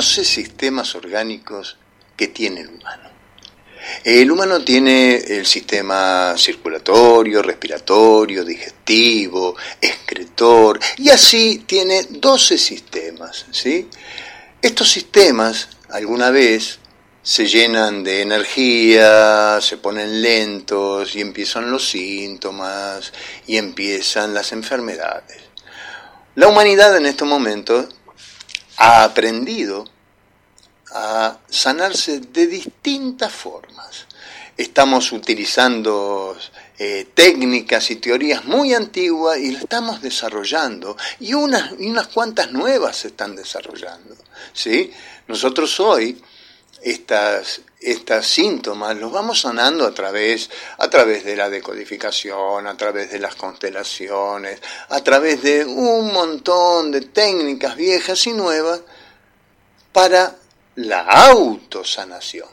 12 sistemas orgánicos que tiene el humano. El humano tiene el sistema circulatorio, respiratorio, digestivo, excretor, y así tiene 12 sistemas. ¿sí? Estos sistemas, alguna vez, se llenan de energía, se ponen lentos y empiezan los síntomas y empiezan las enfermedades. La humanidad en estos momentos ha aprendido a sanarse de distintas formas. Estamos utilizando eh, técnicas y teorías muy antiguas y las estamos desarrollando y unas, y unas cuantas nuevas se están desarrollando. ¿sí? Nosotros hoy estas, estas síntomas los vamos sanando a través, a través de la decodificación, a través de las constelaciones, a través de un montón de técnicas viejas y nuevas para la autosanación.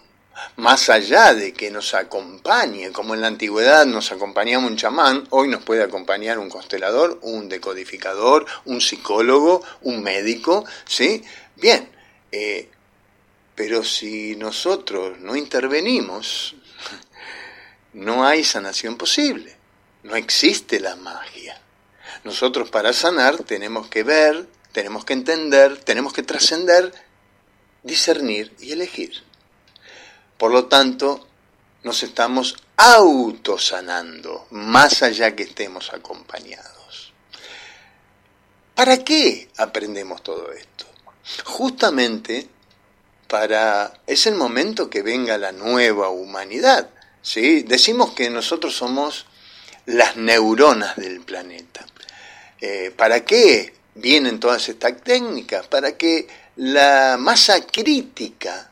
Más allá de que nos acompañe, como en la antigüedad nos acompañaba un chamán, hoy nos puede acompañar un constelador, un decodificador, un psicólogo, un médico, ¿sí? Bien, eh, pero si nosotros no intervenimos, no hay sanación posible, no existe la magia. Nosotros para sanar tenemos que ver, tenemos que entender, tenemos que trascender discernir y elegir. Por lo tanto, nos estamos autosanando, más allá que estemos acompañados. ¿Para qué aprendemos todo esto? Justamente para es el momento que venga la nueva humanidad. ¿sí? Decimos que nosotros somos las neuronas del planeta. Eh, ¿Para qué vienen todas estas técnicas? Para que la masa crítica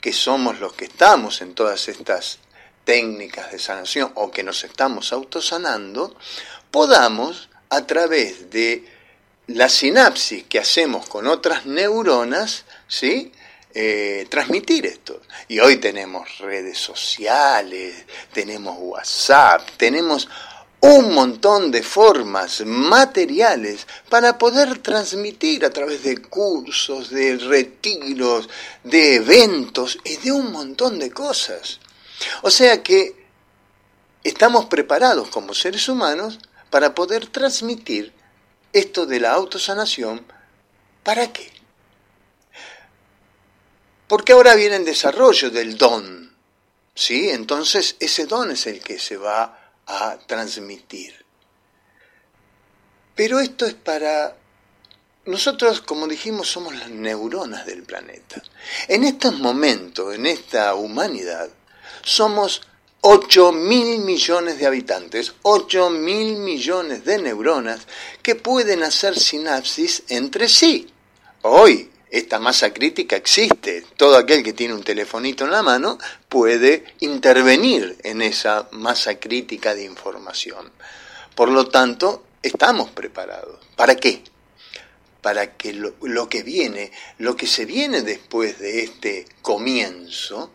que somos los que estamos en todas estas técnicas de sanación o que nos estamos autosanando, podamos a través de la sinapsis que hacemos con otras neuronas, ¿sí? Eh, transmitir esto. Y hoy tenemos redes sociales, tenemos WhatsApp, tenemos un montón de formas materiales para poder transmitir a través de cursos, de retiros, de eventos y de un montón de cosas. O sea que estamos preparados como seres humanos para poder transmitir esto de la autosanación. ¿Para qué? Porque ahora viene el desarrollo del don. ¿Sí? Entonces ese don es el que se va a transmitir. Pero esto es para... Nosotros, como dijimos, somos las neuronas del planeta. En estos momentos, en esta humanidad, somos 8 mil millones de habitantes, 8 mil millones de neuronas que pueden hacer sinapsis entre sí. Hoy, esta masa crítica existe. Todo aquel que tiene un telefonito en la mano puede intervenir en esa masa crítica de información. Por lo tanto, estamos preparados. ¿Para qué? Para que lo, que viene, lo que se viene después de este comienzo,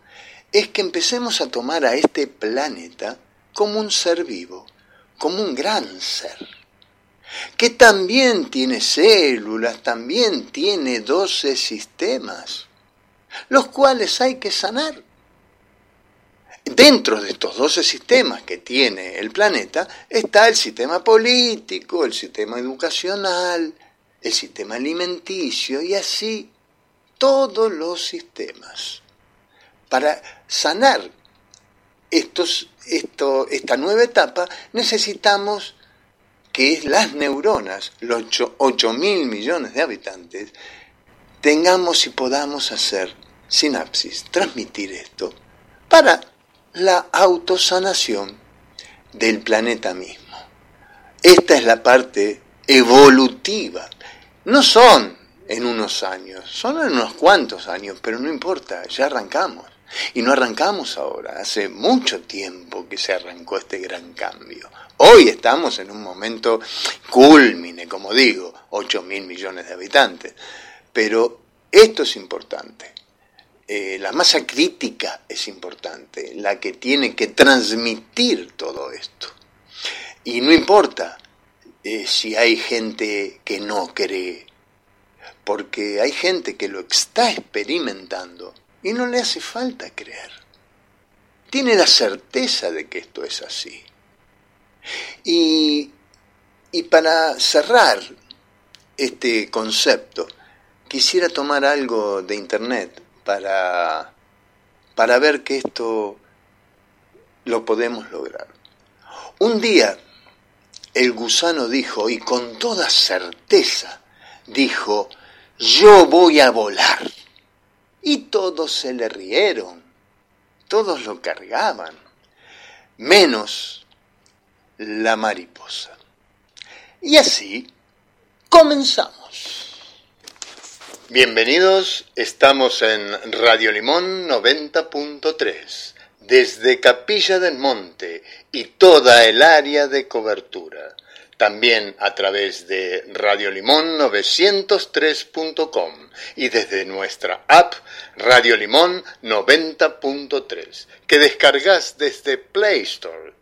es que empecemos a tomar a este planeta como un ser vivo, como un gran ser que también tiene células, también tiene 12 sistemas, los cuales hay que sanar. Dentro de estos 12 sistemas que tiene el planeta está el sistema político, el sistema educacional, el sistema alimenticio y así todos los sistemas. Para sanar estos, esto, esta nueva etapa necesitamos que es las neuronas, los 8 mil millones de habitantes, tengamos y podamos hacer sinapsis, transmitir esto para la autosanación del planeta mismo. Esta es la parte evolutiva. No son en unos años, son en unos cuantos años, pero no importa, ya arrancamos. Y no arrancamos ahora, hace mucho tiempo que se arrancó este gran cambio. Hoy estamos en un momento culmine, como digo, 8 mil millones de habitantes. Pero esto es importante. Eh, la masa crítica es importante, la que tiene que transmitir todo esto. Y no importa eh, si hay gente que no cree, porque hay gente que lo está experimentando y no le hace falta creer. Tiene la certeza de que esto es así. Y, y para cerrar este concepto, quisiera tomar algo de internet para, para ver que esto lo podemos lograr. Un día el gusano dijo, y con toda certeza, dijo, yo voy a volar. Y todos se le rieron, todos lo cargaban, menos la mariposa. Y así comenzamos. Bienvenidos, estamos en Radio Limón 90.3, desde Capilla del Monte y toda el área de cobertura también a través de Radio Limón 903.com y desde nuestra app Radio Limón 90.3 que descargas desde Play Store.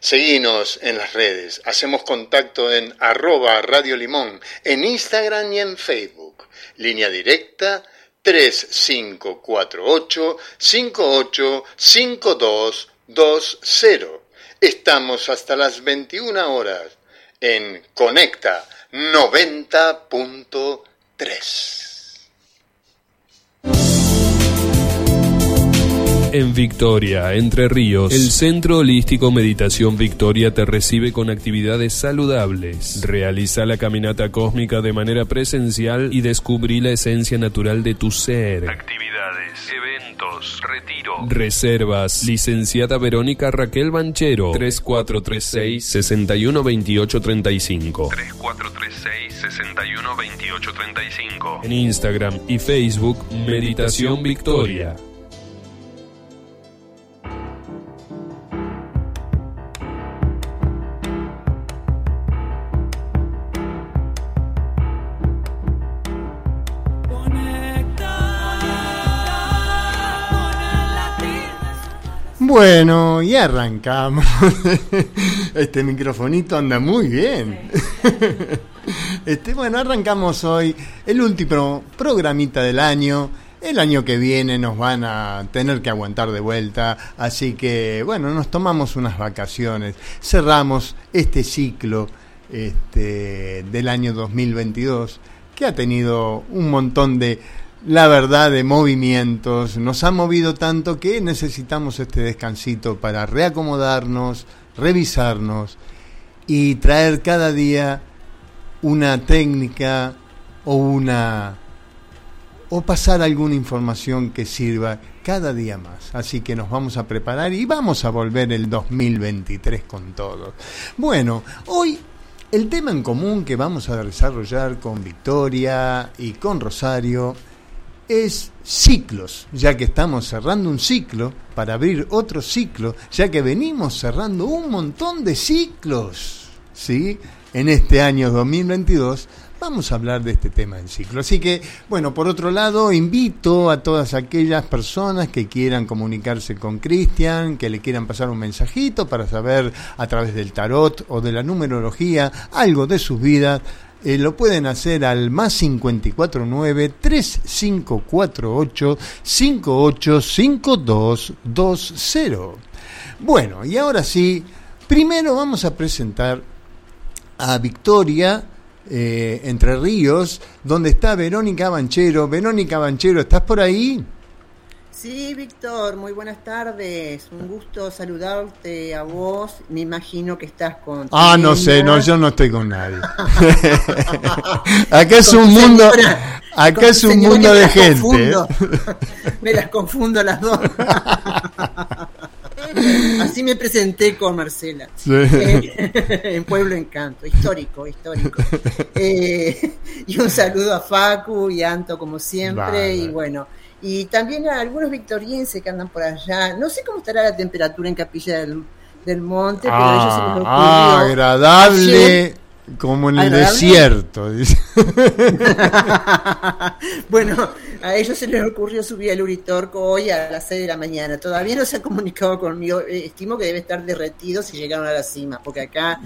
Seguinos en las redes, hacemos contacto en arroba Radio Limón, en Instagram y en Facebook. Línea directa 3548 585220. Estamos hasta las 21 horas en Conecta 90.3. En Victoria, Entre Ríos, el Centro Holístico Meditación Victoria te recibe con actividades saludables. Realiza la caminata cósmica de manera presencial y descubrí la esencia natural de tu ser. Actividades, eventos, retiro. Reservas. Licenciada Verónica Raquel Banchero. 3436 612835. 3436 612835. En Instagram y Facebook, Meditación Victoria. Bueno, y arrancamos. Este microfonito anda muy bien. Este, bueno, arrancamos hoy el último programita del año. El año que viene nos van a tener que aguantar de vuelta, así que bueno, nos tomamos unas vacaciones, cerramos este ciclo este, del año 2022 que ha tenido un montón de la verdad de movimientos, nos ha movido tanto que necesitamos este descansito para reacomodarnos, revisarnos y traer cada día una técnica o una o pasar alguna información que sirva cada día más. Así que nos vamos a preparar y vamos a volver el 2023 con todo. Bueno, hoy el tema en común que vamos a desarrollar con Victoria y con Rosario es ciclos, ya que estamos cerrando un ciclo para abrir otro ciclo, ya que venimos cerrando un montón de ciclos, ¿sí? En este año 2022 vamos a hablar de este tema en ciclo. Así que, bueno, por otro lado, invito a todas aquellas personas que quieran comunicarse con Cristian, que le quieran pasar un mensajito para saber a través del tarot o de la numerología algo de sus vidas, eh, lo pueden hacer al más 549 3548 585220. Bueno, y ahora sí, primero vamos a presentar a Victoria eh, Entre Ríos, donde está Verónica Banchero. Verónica Banchero, ¿estás por ahí? Sí, Víctor, muy buenas tardes. Un gusto saludarte a vos. Me imagino que estás con. Ah, no sé, no, yo no estoy con nadie. acá es un mundo, acá es un mundo de gente. ¿eh? me las confundo las dos. Así me presenté con Marcela. Eh, en Pueblo Encanto, histórico, histórico. Eh, y un saludo a Facu y Anto como siempre. Y bueno, y también a algunos victorienses que andan por allá. No sé cómo estará la temperatura en Capilla del, Monte, pero a ellos se les ocurrió. Ah, agradable. como en el desierto. bueno, a ellos se les ocurrió subir al Uritorco hoy a las 6 de la mañana. Todavía no se ha comunicado conmigo. Estimo que debe estar derretido si llegaron a la cima, porque acá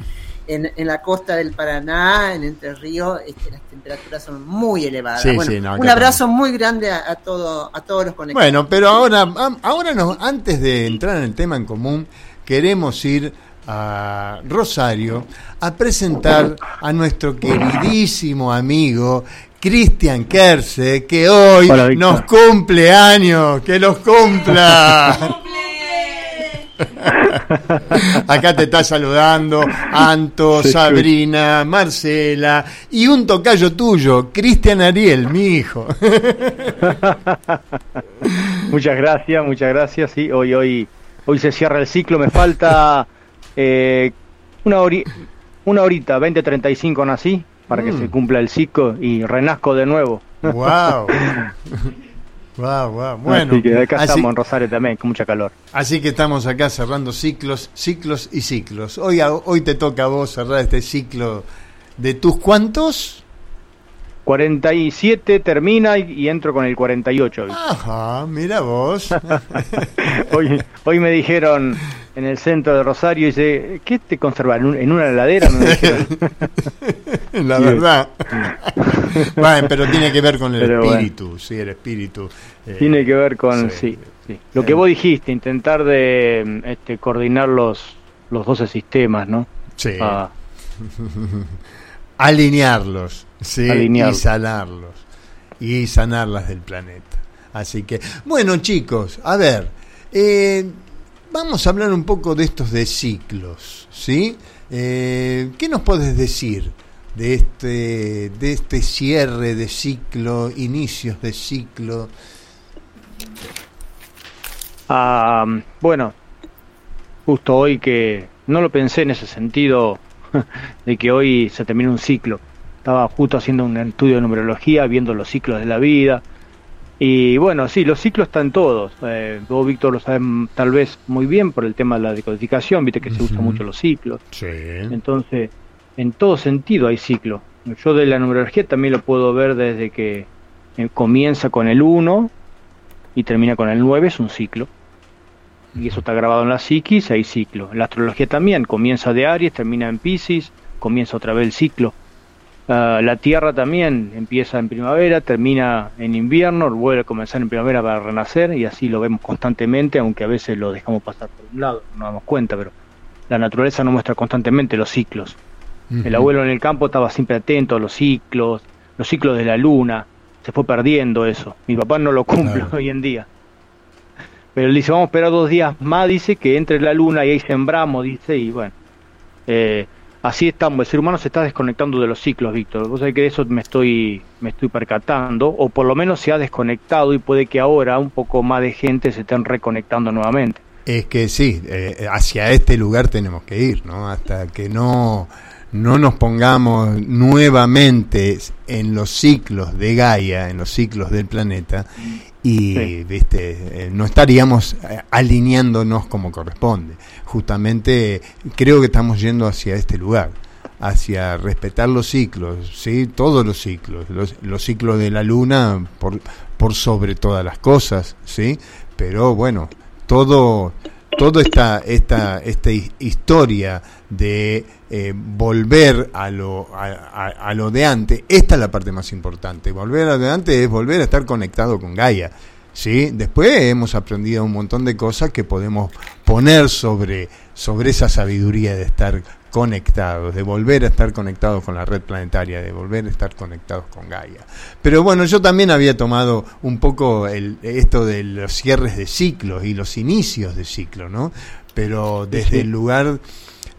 en, en, la costa del Paraná, en Entre Ríos, este, las temperaturas son muy elevadas. un abrazo muy grande a, todo, a todos los conectados. Bueno, pero ahora, ahora nos, antes de entrar en el tema en común, queremos ir a Rosario a presentar a nuestro queridísimo amigo Cristian Kerse, que hoy nos cumple años, que los cumpla. Acá te está saludando Anto, Sabrina, Marcela y un tocayo tuyo, Cristian Ariel, mi hijo. muchas gracias, muchas gracias. Sí, hoy, hoy, hoy se cierra el ciclo. Me falta eh, una, una horita, 20.35 nací para que se mm. cumpla el ciclo y renazco de nuevo. ¡Wow! Bueno, así que acá estamos en Rosario también, con mucha calor. Así que estamos acá cerrando ciclos, ciclos y ciclos. Hoy, hoy te toca a vos cerrar este ciclo de tus cuantos. 47 termina y, entro con el 48. Ajá, mira vos. hoy, hoy me dijeron, en el centro de Rosario y dice, ¿qué te conserva? ¿En, una heladera? La verdad. bueno, pero tiene que ver con el espíritu, sí, el espíritu. Eh, tiene que ver con, sí, sí, Lo que vos dijiste, intentar de este, coordinar los, los 12 sistemas, ¿no? Sí. Ah. Alinearlos, sí, y sanarlos. Y sanarlas del planeta. Así que, bueno chicos, a ver, eh, Vamos a hablar un poco de estos de ciclos, ¿sí? Eh, ¿Qué nos puedes decir de este, de este cierre de ciclo, inicios de ciclo? Ah, bueno, justo hoy que no lo pensé en ese sentido de que hoy se termina un ciclo. Estaba justo haciendo un estudio de numerología, viendo los ciclos de la vida, y bueno, sí, los ciclos están todos. Eh, vos, Víctor, lo sabes tal vez muy bien por el tema de la decodificación, viste que se usan mucho los ciclos. Sí. Entonces, en todo sentido hay ciclos. Yo de la numerología también lo puedo ver desde que eh, comienza con el 1 y termina con el 9, es un ciclo. Y eso está grabado en la psiquis, hay ciclo. La astrología también, comienza de Aries, termina en Pisces, comienza otra vez el ciclo. Ah, la Tierra también empieza en primavera, termina en invierno, vuelve a comenzar en primavera para renacer y así lo vemos constantemente, aunque a veces lo dejamos pasar por un lado, no nos damos cuenta, pero la naturaleza nos muestra constantemente los ciclos. El abuelo en el campo estaba siempre atento a los ciclos, los ciclos de la luna, se fue perdiendo eso. Mi papá no lo cumple hoy en día. Pero él dice, vamos a esperar dos días más, dice, que entre la luna y ahí sembramos, dice, y bueno. Eh, así estamos, el ser humano se está desconectando de los ciclos, Víctor. Vos sabés que de eso me estoy, me estoy percatando, o por lo menos se ha desconectado y puede que ahora un poco más de gente se estén reconectando nuevamente. Es que sí, eh, hacia este lugar tenemos que ir, ¿no? Hasta que no, no nos pongamos nuevamente en los ciclos de Gaia, en los ciclos del planeta, y viste eh, no estaríamos eh, alineándonos como corresponde. Justamente creo que estamos yendo hacia este lugar hacia respetar los ciclos sí todos los ciclos los, ciclos de la luna por por sobre todas las cosas sí pero bueno todo toda esta, esta, esta historia de eh, volver a lo, a, lo de antes, esta es la parte más importante. Volver a lo de antes es volver a estar conectado con Gaia. ¿Sí? Después hemos aprendido un montón de cosas que podemos poner sobre, sobre esa sabiduría de estar conectados, de volver a estar conectados con la red planetaria, de volver a estar conectados con Gaia. Pero bueno, yo también había tomado un poco el, esto de los cierres de ciclos y los inicios de ciclo, ¿no? Pero desde el lugar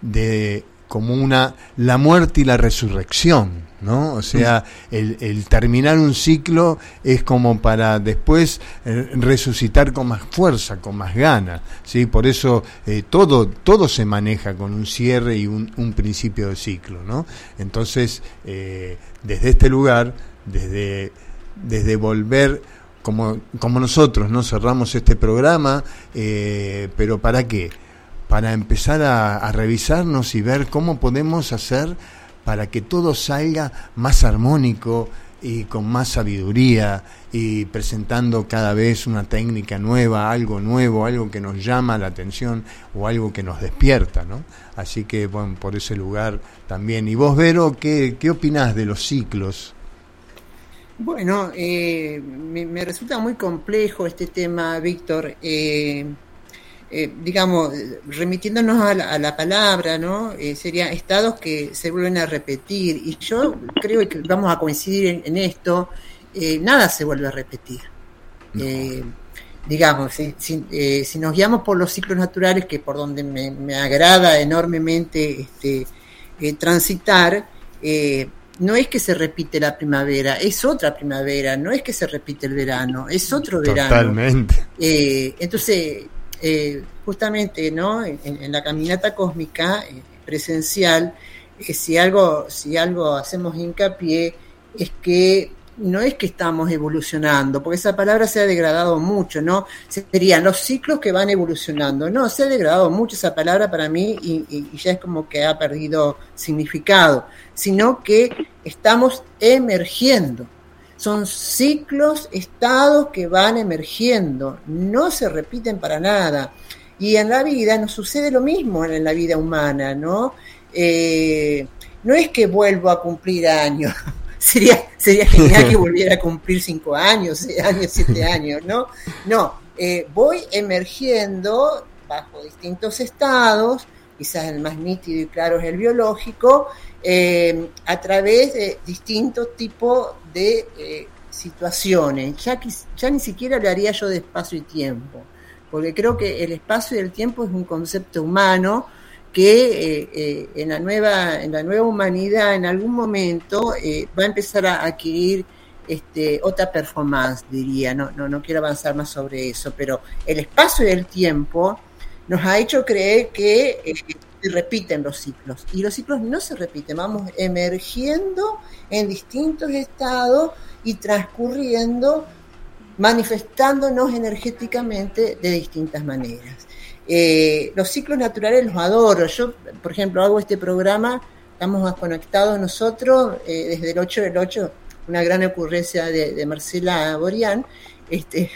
de como una la muerte y la resurrección, ¿no? O sea, el, terminar un ciclo es como para después eh, resucitar con más fuerza, con más ganas, ¿sí? Por eso eh, todo, todo se maneja con un cierre y un, principio de ciclo, ¿no? Entonces, eh, desde este lugar, desde, desde volver como, como nosotros, ¿no? Cerramos este programa, pero ¿para qué? Para empezar a revisarnos y ver cómo podemos hacer para que todo salga más armónico y con más sabiduría y presentando cada vez una técnica nueva, algo nuevo, algo que nos llama la atención o algo que nos despierta, ¿no? Así que, bueno, por ese lugar también. Y vos, Vero, ¿qué, qué opinás de los ciclos? Bueno, eh, me, resulta muy complejo este tema, Víctor. Eh, eh, digamos, remitiéndonos a la, palabra, ¿no? Eh, serían estados que se vuelven a repetir. Y yo creo que vamos a coincidir en, esto, eh, nada se vuelve a repetir. digamos, si, nos guiamos por los ciclos naturales, que por donde me, agrada enormemente este, transitar, no es que se repite la primavera, es otra primavera, no es que se repite el verano, es otro verano. Totalmente. entonces, eh, justamente ¿no? En, la caminata cósmica eh, presencial, eh, si, algo, si algo hacemos hincapié es que no es que estamos evolucionando, porque esa palabra se ha degradado mucho, ¿no? Serían los ciclos que van evolucionando. No, se ha degradado mucho esa palabra para mí y, ya es como que ha perdido significado, sino que estamos emergiendo son ciclos, estados que van emergiendo, no se repiten para nada. Y en la vida nos sucede lo mismo en la vida humana, ¿no? Eh, no es que vuelvo a cumplir años, sería, sería genial que volviera a cumplir cinco años, seis años, siete años, ¿no? No, eh, voy emergiendo bajo distintos estados, quizás el más nítido y claro es el biológico, eh, a través de distintos tipos de eh, situaciones. Ya, ni siquiera le haría yo de espacio y tiempo, porque creo que el espacio y el tiempo es un concepto humano que eh, en, la nueva, en la nueva humanidad en algún momento va a empezar a adquirir este, otra performance, diría. No, no, no quiero avanzar más sobre eso, pero el espacio y el tiempo nos ha hecho creer que se repiten los ciclos. Y los ciclos no se repiten, vamos emergiendo en distintos estados y transcurriendo, manifestándonos energéticamente de distintas maneras. Eh, los ciclos naturales los adoro. Yo, por ejemplo, hago este programa, estamos conectados nosotros eh, desde el 8 del 8, una gran ocurrencia de, de Marcela Borian, este,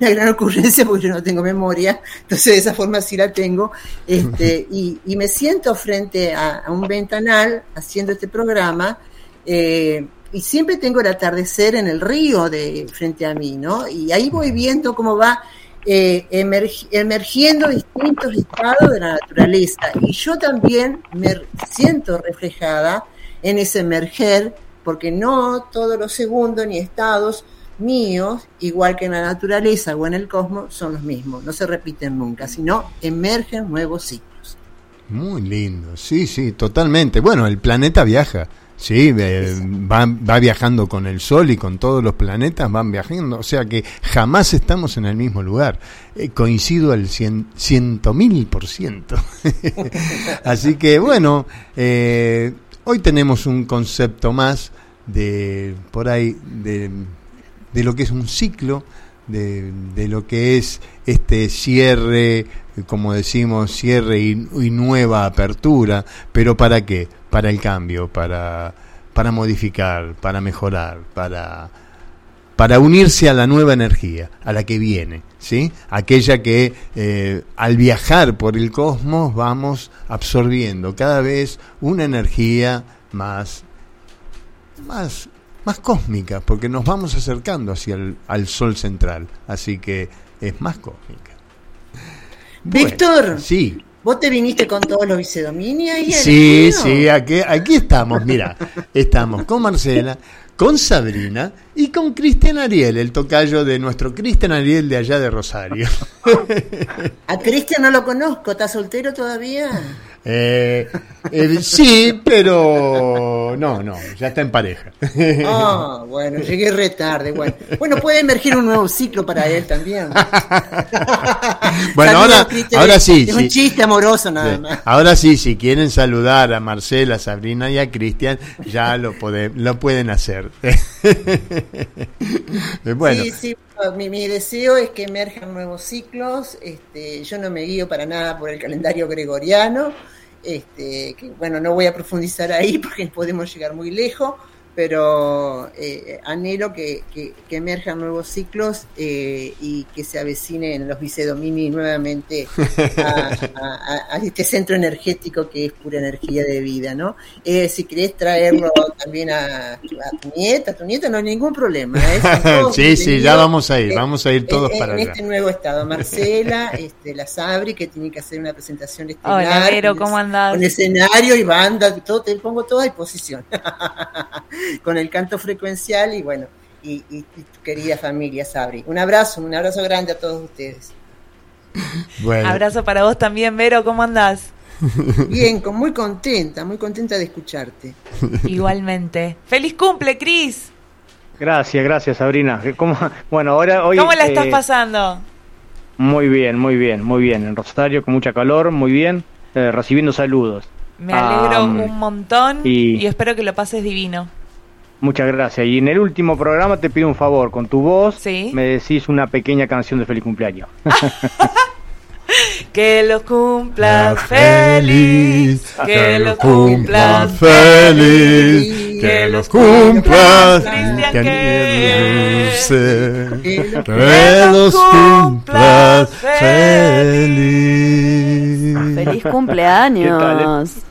una gran ocurrencia porque yo no tengo memoria, entonces de esa forma sí la tengo, este, y, me siento frente a, un ventanal haciendo este programa, eh, y siempre tengo el atardecer en el río de frente a mí, ¿no? Y ahí voy viendo cómo va eh, emergiendo distintos estados de la naturaleza. Y yo también me siento reflejada en ese emerger, porque no todos los segundos ni estados míos, igual que en la naturaleza o en el cosmos, son los mismos, no se repiten nunca, sino emergen nuevos ciclos. Muy lindo, sí, sí, totalmente. Bueno, el planeta viaja, sí, va, va, viajando con el Sol y con todos los planetas van viajando, o sea que jamás estamos en el mismo lugar. Eh, coincido al cien, ciento mil por ciento. Así que bueno, eh, hoy tenemos un concepto más de por ahí de de lo que es un ciclo, de, de lo que es este cierre, como decimos, cierre y, nueva apertura, pero ¿para qué? Para el cambio, para, para modificar, para mejorar, para, para unirse a la nueva energía, a la que viene, ¿sí? Aquella que eh, al viajar por el cosmos vamos absorbiendo cada vez una energía más, más más cósmica, porque nos vamos acercando hacia el al sol central, así que es más cósmica. Víctor, sí. ¿Vos te viniste con todos los vicedominios? Y sí, sí, aquí, aquí estamos, mira, estamos con Marcela, con Sabrina y con Cristian Ariel, el tocayo de nuestro Cristian Ariel de allá de Rosario. A Cristian no lo conozco, ¿está soltero todavía? Eh, eh, sí, pero no, no, ya está en pareja. Ah, bueno, llegué re tarde. Bueno. bueno, puede emergir un nuevo ciclo para él también. bueno, ahora, ahora sí. Es un chiste amoroso nada más. Ahora sí, si quieren saludar a Marcela, Sabrina y a Cristian, ya lo, lo pueden hacer. bueno. Sí, mi, deseo es que emerjan nuevos ciclos. Este, yo no me guío para nada por el calendario gregoriano. Este, que, bueno, no voy a profundizar ahí porque podemos llegar muy lejos, pero eh, anhelo que, que, emerjan nuevos ciclos eh, y que se avecinen los vicedomini nuevamente a, este centro energético que es pura energía de vida, ¿no? Eh, si querés traerlo también a, tu nieta, a tu nieta no hay ningún problema. sí, sí, ya vamos a ir, vamos a ir todos para allá. En este nuevo estado, Marcela, este, la Sabri, que tiene que hacer una presentación estelar. Hola, ¿cómo andás? Con escenario y banda, todo, te pongo toda a disposición. con el canto frecuencial y bueno, y, tu querida familia Sabri. Un abrazo, un abrazo grande a todos ustedes. Abrazo para vos también, Vero, ¿cómo andás? Bien, con, muy contenta, muy contenta de escucharte. Igualmente. ¡Feliz cumple, Cris! Gracias, gracias, Sabrina. ¿Cómo, bueno, ahora hoy, ¿Cómo la estás eh, pasando? Muy bien, muy bien, muy bien. En Rosario con mucha calor, muy bien. Eh, recibiendo saludos. Me alegro un montón y espero que lo pases divino. Muchas gracias. Y en el último programa te pido un favor, con tu voz me decís una pequeña canción de feliz cumpleaños. que los cumplas feliz, que los cumplas feliz, que los cumplas, que los cumplas feliz. Feliz cumpleaños.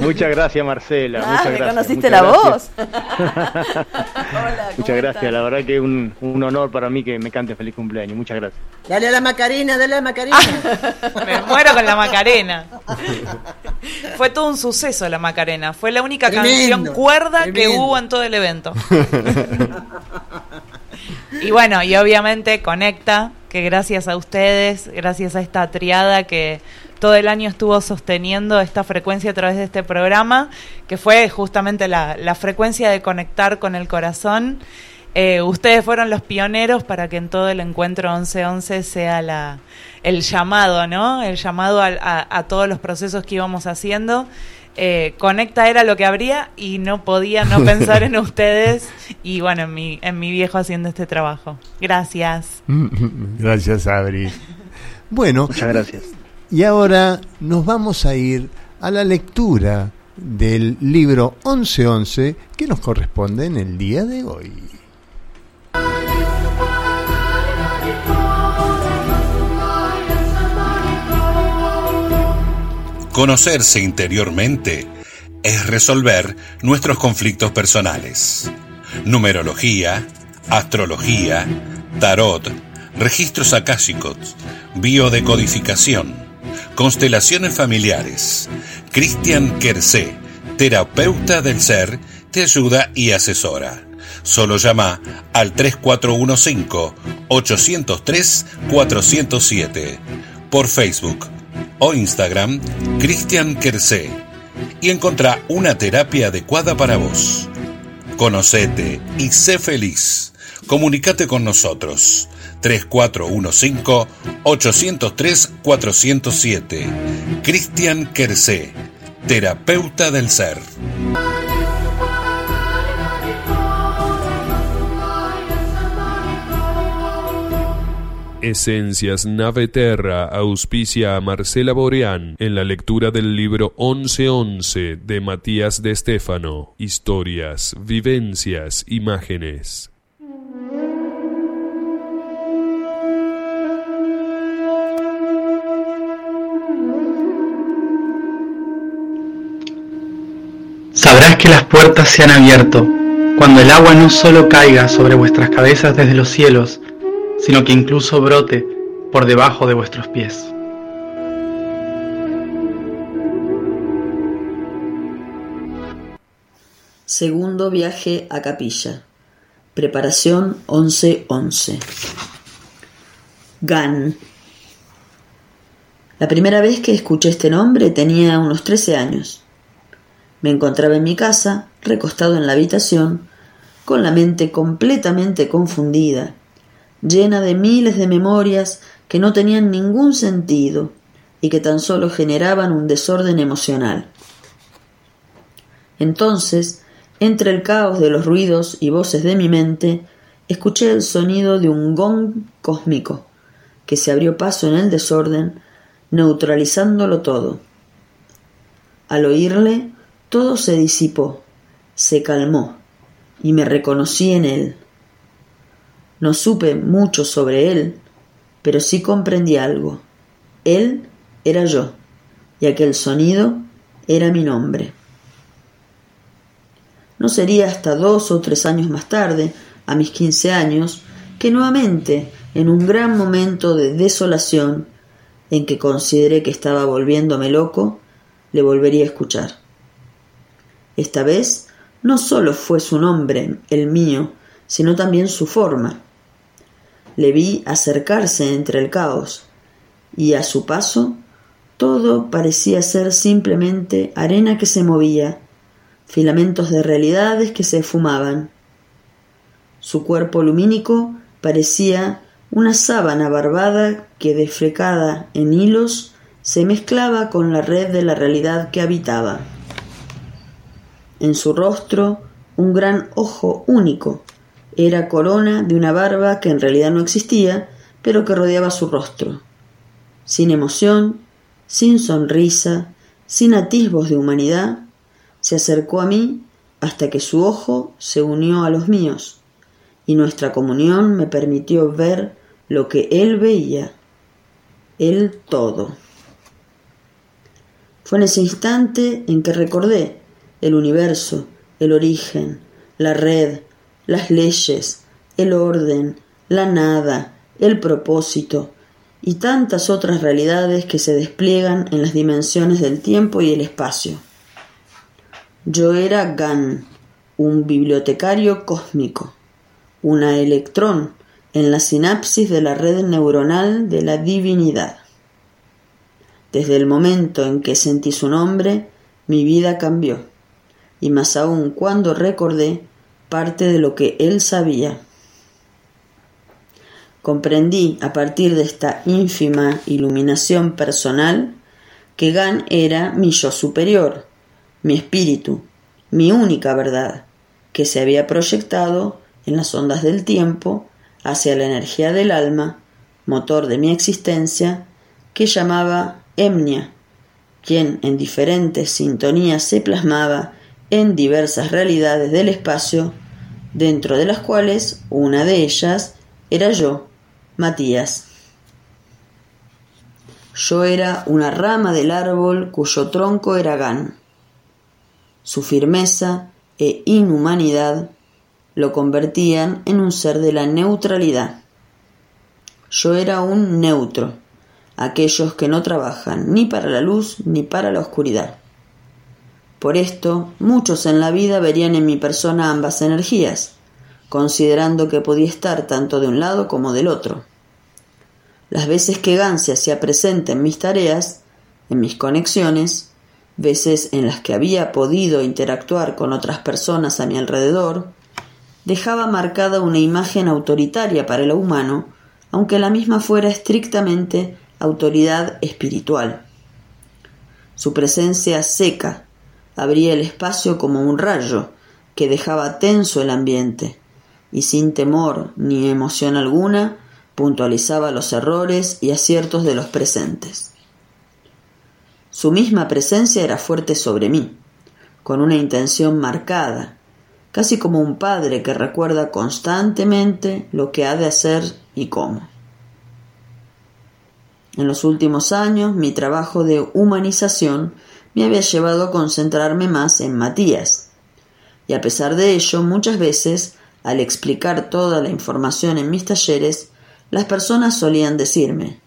Muchas gracias, Marcela. Ah, muchas gracias, conociste la voz. muchas gracias, la verdad que es un, un, honor para mí que me cante feliz cumpleaños. Muchas gracias. Dale a la Macarena, dale a la Macarena. me muero con la Macarena. Fue todo un suceso la Macarena. Fue la única canción cuerda que hubo en todo el evento. y bueno, y obviamente conecta que gracias a ustedes, gracias a esta triada que todo el año estuvo sosteniendo esta frecuencia a través de este programa, que fue justamente la, frecuencia de conectar con el corazón. Eh, ustedes fueron los pioneros para que en todo el encuentro 1111 sea la, el llamado, ¿no? El llamado a, todos los procesos que íbamos haciendo. Eh, conecta era lo que habría y no podía no pensar en ustedes y bueno, en mi, en mi viejo haciendo este trabajo. Gracias. Gracias, Abri. Bueno, muchas gracias. Y ahora nos vamos a ir a la lectura del libro 1111 que nos corresponde en el día de hoy. Conocerse interiormente es resolver nuestros conflictos personales. Numerología, astrología, tarot, registros acásicos, biodecodificación Constelaciones familiares. Cristian Kersé, terapeuta del ser, te ayuda y asesora. Solo llama al 3415-803-407 por Facebook o Instagram Cristian Kersé y encontrá una terapia adecuada para vos. Conocete y sé feliz. Comunicate con nosotros 3415-803-407. Cristian Kersé, terapeuta del ser. Esencias Nave Terra auspicia a Marcela Boreán en la lectura del libro 1111 de Matías de Estéfano. Historias, vivencias, imágenes. Que las puertas se han abierto, cuando el agua no solo caiga sobre vuestras cabezas desde los cielos, sino que incluso brote por debajo de vuestros pies. Segundo viaje a capilla. Preparación 11-11. GAN. La primera vez que escuché este nombre tenía unos 13 años. Me encontraba en mi casa, recostado en la habitación, con la mente completamente confundida, llena de miles de memorias que no tenían ningún sentido y que tan solo generaban un desorden emocional. Entonces, entre el caos de los ruidos y voces de mi mente, escuché el sonido de un gong cósmico, que se abrió paso en el desorden, neutralizándolo todo. Al oírle, todo se disipó, se calmó, y me reconocí en él. No supe mucho sobre él, pero sí comprendí algo. Él era yo, y aquel sonido era mi nombre. No sería hasta dos o tres años más tarde, a mis quince años, que nuevamente, en un gran momento de desolación, en que consideré que estaba volviéndome loco, le volvería a escuchar. Esta vez no sólo fue su nombre, el mío, sino también su forma. Le vi acercarse entre el caos, y a su paso todo parecía ser simplemente arena que se movía, filamentos de realidades que se esfumaban. Su cuerpo lumínico parecía una sábana barbada que, desflecada en hilos, se mezclaba con la red de la realidad que habitaba. En su rostro, un gran ojo único. Era corona de una barba que en realidad no existía, pero que rodeaba su rostro. Sin emoción, sin sonrisa, sin atisbos de humanidad, se acercó a mí hasta que su ojo se unió a los míos, y nuestra comunión me permitió ver lo que él veía, el todo. Fue en ese instante en que recordé el universo, el origen, la red, las leyes, el orden, la nada, el propósito y tantas otras realidades que se despliegan en las dimensiones del tiempo y el espacio. Yo era Gan, un bibliotecario cósmico, una electrón en la sinapsis de la red neuronal de la divinidad. Desde el momento en que sentí su nombre, mi vida cambió y más aún cuando recordé parte de lo que él sabía. Comprendí a partir de esta ínfima iluminación personal que Gan era mi yo superior, mi espíritu, mi única verdad, que se había proyectado en las ondas del tiempo hacia la energía del alma, motor de mi existencia, que llamaba Emnia, quien en diferentes sintonías se plasmaba en diversas realidades del espacio, dentro de las cuales una de ellas era yo, Matías. Yo era una rama del árbol cuyo tronco era Gan. Su firmeza e inhumanidad lo convertían en un ser de la neutralidad. Yo era un neutro, aquellos que no trabajan ni para la luz ni para la oscuridad. Por esto, muchos en la vida verían en mi persona ambas energías, considerando que podía estar tanto de un lado como del otro. Las veces que Gan se presente en mis tareas, en mis conexiones, veces en las que había podido interactuar con otras personas a mi alrededor, dejaba marcada una imagen autoritaria para lo humano, aunque la misma fuera estrictamente autoridad espiritual. Su presencia seca, abría el espacio como un rayo que dejaba tenso el ambiente y sin temor ni emoción alguna puntualizaba los errores y aciertos de los presentes. Su misma presencia era fuerte sobre mí, con una intención marcada, casi como un padre que recuerda constantemente lo que ha de hacer y cómo. En los últimos años mi trabajo de humanización me había llevado a concentrarme más en Matías. Y a pesar de ello, muchas veces, al explicar toda la información en mis talleres, las personas solían decirme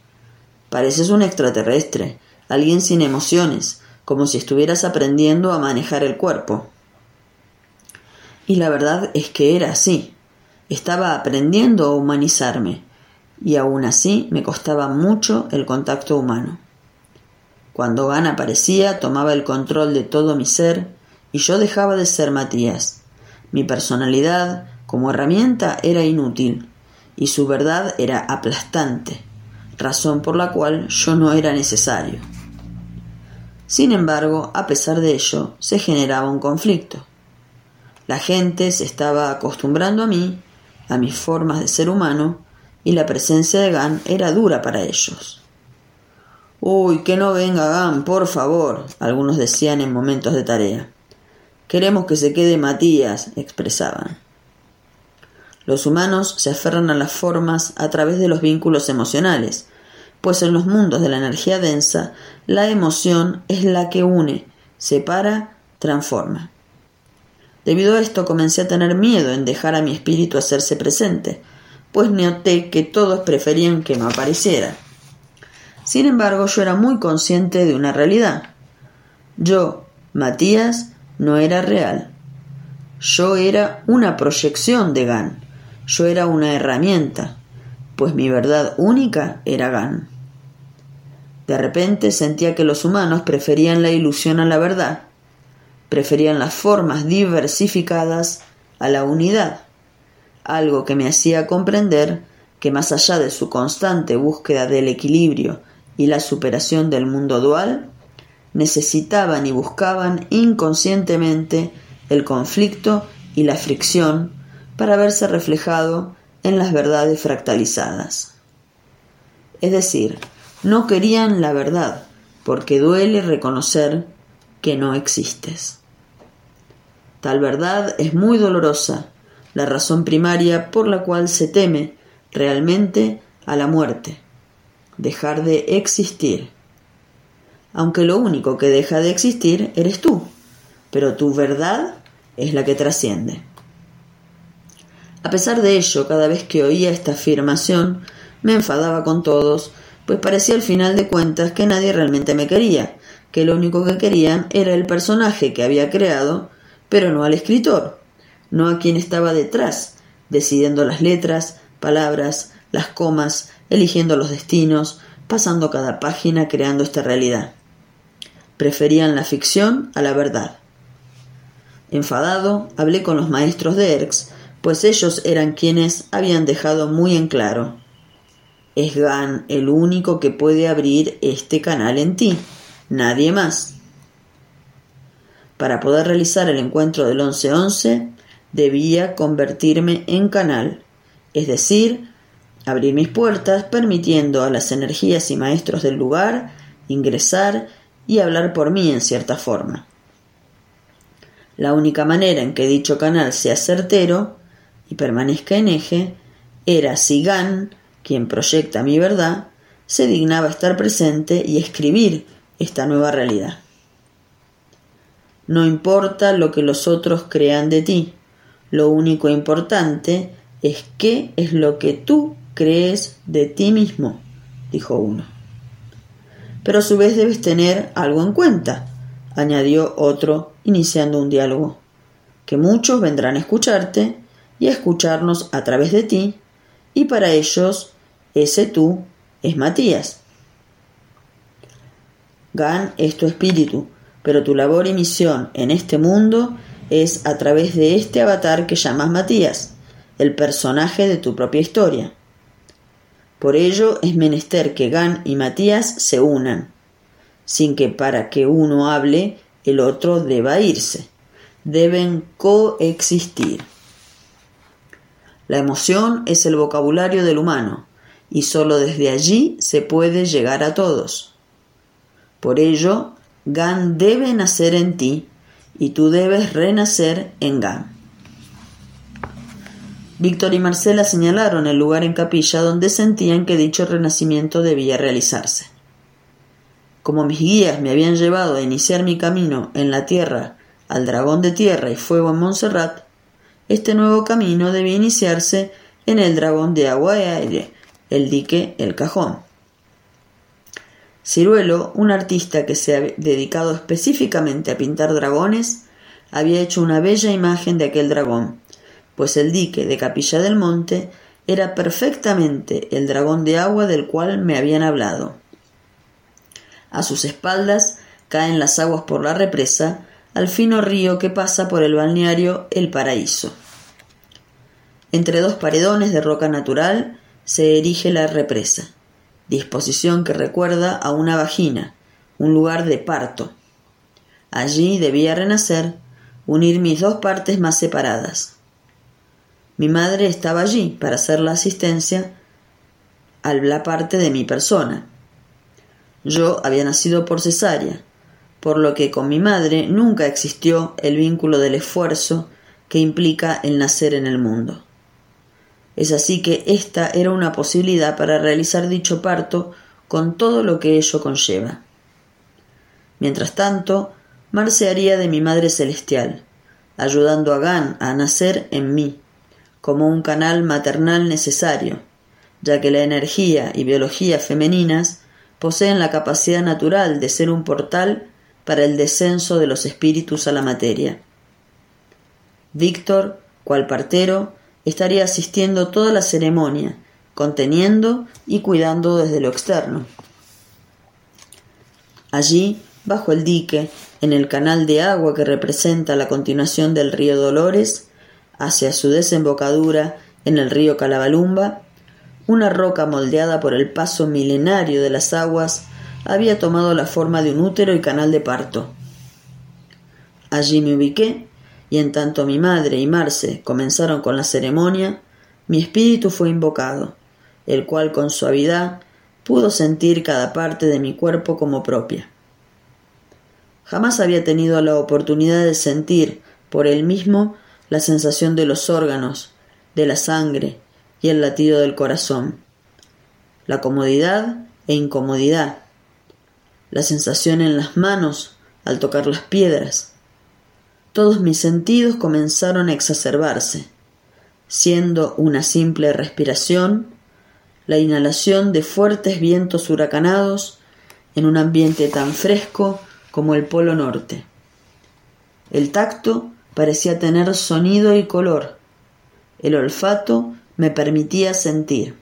Pareces un extraterrestre, alguien sin emociones, como si estuvieras aprendiendo a manejar el cuerpo. Y la verdad es que era así. Estaba aprendiendo a humanizarme, y aún así me costaba mucho el contacto humano. Cuando Gan aparecía, tomaba el control de todo mi ser y yo dejaba de ser Matías. Mi personalidad, como herramienta, era inútil y su verdad era aplastante, razón por la cual yo no era necesario. Sin embargo, a pesar de ello, se generaba un conflicto. La gente se estaba acostumbrando a mí, a mis formas de ser humano, y la presencia de Gan era dura para ellos. Uy, que no venga Gan, por favor, algunos decían en momentos de tarea. Queremos que se quede Matías, expresaban. Los humanos se aferran a las formas a través de los vínculos emocionales, pues en los mundos de la energía densa, la emoción es la que une, separa, transforma. Debido a esto comencé a tener miedo en dejar a mi espíritu hacerse presente, pues noté que todos preferían que no apareciera. Sin embargo, yo era muy consciente de una realidad. Yo, Matías, no era real. Yo era una proyección de Gan. Yo era una herramienta, pues mi verdad única era Gan. De repente sentía que los humanos preferían la ilusión a la verdad preferían las formas diversificadas a la unidad, algo que me hacía comprender que más allá de su constante búsqueda del equilibrio y la superación del mundo dual, necesitaban y buscaban inconscientemente el conflicto y la fricción para verse reflejado en las verdades fractalizadas. Es decir, no querían la verdad, porque duele reconocer que no existes. Tal verdad es muy dolorosa, la razón primaria por la cual se teme realmente a la muerte, dejar de existir. Aunque lo único que deja de existir eres tú, pero tu verdad es la que trasciende. A pesar de ello, cada vez que oía esta afirmación, me enfadaba con todos, pues parecía al final de cuentas que nadie realmente me quería, que lo único que querían era el personaje que había creado, pero no al escritor, no a quien estaba detrás, decidiendo las letras, palabras, las comas, eligiendo los destinos, pasando cada página creando esta realidad. Preferían la ficción a la verdad. Enfadado, hablé con los maestros de Erx, pues ellos eran quienes habían dejado muy en claro. Es Gan el único que puede abrir este canal en ti nadie más. Para poder realizar el encuentro del 11-11, debía convertirme en canal, es decir, abrir mis puertas permitiendo a las energías y maestros del lugar ingresar y hablar por mí en cierta forma. La única manera en que dicho canal sea certero y permanezca en eje era si Gan, quien proyecta mi verdad, se dignaba estar presente y escribir esta nueva realidad. No importa lo que los otros crean de ti, lo único importante es qué es lo que tú crees de ti mismo, dijo uno. Pero a su vez debes tener algo en cuenta, añadió otro, iniciando un diálogo, que muchos vendrán a escucharte y a escucharnos a través de ti, y para ellos ese tú es Matías. Gan es tu espíritu, pero tu labor y misión en este mundo es a través de este avatar que llamas Matías, el personaje de tu propia historia. Por ello es menester que Gan y Matías se unan, sin que para que uno hable el otro deba irse. Deben coexistir. La emoción es el vocabulario del humano, y sólo desde allí se puede llegar a todos. Por ello, Gan debe nacer en ti y tú debes renacer en Gan. Víctor y Marcela señalaron el lugar en capilla donde sentían que dicho renacimiento debía realizarse. Como mis guías me habían llevado a iniciar mi camino en la tierra al dragón de tierra y fuego en Montserrat, este nuevo camino debía iniciarse en el dragón de agua y aire, el dique El Cajón. Ciruelo, un artista que se ha dedicado específicamente a pintar dragones, había hecho una bella imagen de aquel dragón, pues el dique de Capilla del Monte era perfectamente el dragón de agua del cual me habían hablado. A sus espaldas caen las aguas por la represa al fino río que pasa por el balneario El Paraíso. Entre dos paredones de roca natural se erige la represa disposición que recuerda a una vagina, un lugar de parto. Allí debía renacer, unir mis dos partes más separadas. Mi madre estaba allí para hacer la asistencia a la parte de mi persona. Yo había nacido por cesárea, por lo que con mi madre nunca existió el vínculo del esfuerzo que implica el nacer en el mundo. Es así que esta era una posibilidad para realizar dicho parto con todo lo que ello conlleva. Mientras tanto, Marce haría de mi Madre Celestial, ayudando a Gan a nacer en mí, como un canal maternal necesario, ya que la energía y biología femeninas poseen la capacidad natural de ser un portal para el descenso de los espíritus a la materia. Víctor, cual partero, estaría asistiendo toda la ceremonia, conteniendo y cuidando desde lo externo. Allí, bajo el dique, en el canal de agua que representa la continuación del río Dolores, hacia su desembocadura en el río Calabalumba, una roca moldeada por el paso milenario de las aguas había tomado la forma de un útero y canal de parto. Allí me ubiqué y en tanto mi madre y Marce comenzaron con la ceremonia, mi espíritu fue invocado, el cual con suavidad pudo sentir cada parte de mi cuerpo como propia. Jamás había tenido la oportunidad de sentir por él mismo la sensación de los órganos, de la sangre y el latido del corazón, la comodidad e incomodidad, la sensación en las manos al tocar las piedras, todos mis sentidos comenzaron a exacerbarse, siendo una simple respiración la inhalación de fuertes vientos huracanados en un ambiente tan fresco como el Polo Norte. El tacto parecía tener sonido y color. El olfato me permitía sentir.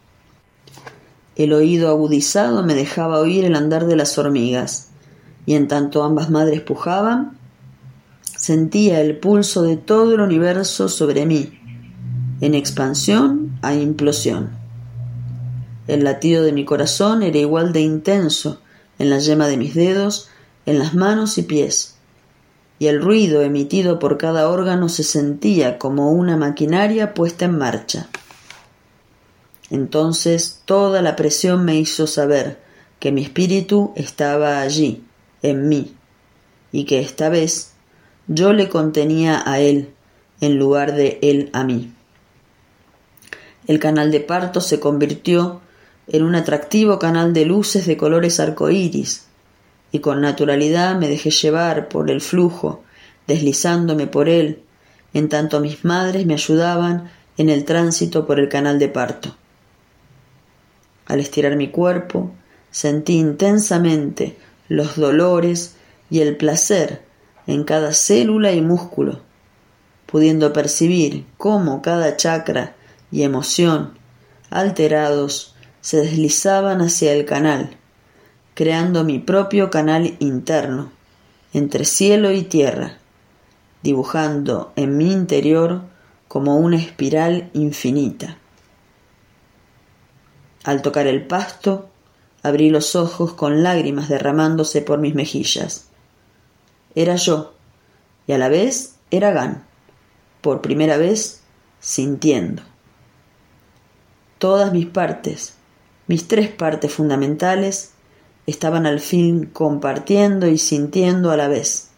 El oído agudizado me dejaba oír el andar de las hormigas, y en tanto ambas madres pujaban, Sentía el pulso de todo el universo sobre mí, en expansión a implosión. El latido de mi corazón era igual de intenso en la yema de mis dedos, en las manos y pies, y el ruido emitido por cada órgano se sentía como una maquinaria puesta en marcha. Entonces toda la presión me hizo saber que mi espíritu estaba allí, en mí, y que esta vez yo le contenía a él, en lugar de él a mí. El canal de parto se convirtió en un atractivo canal de luces de colores arcoíris, y con naturalidad me dejé llevar por el flujo, deslizándome por él, en tanto mis madres me ayudaban en el tránsito por el canal de parto. Al estirar mi cuerpo, sentí intensamente los dolores y el placer en cada célula y músculo, pudiendo percibir cómo cada chakra y emoción, alterados, se deslizaban hacia el canal, creando mi propio canal interno, entre cielo y tierra, dibujando en mi interior como una espiral infinita. Al tocar el pasto, abrí los ojos con lágrimas derramándose por mis mejillas. Era yo, y a la vez era Gan, por primera vez sintiendo. Todas mis partes, mis tres partes fundamentales, estaban al fin compartiendo y sintiendo a la vez.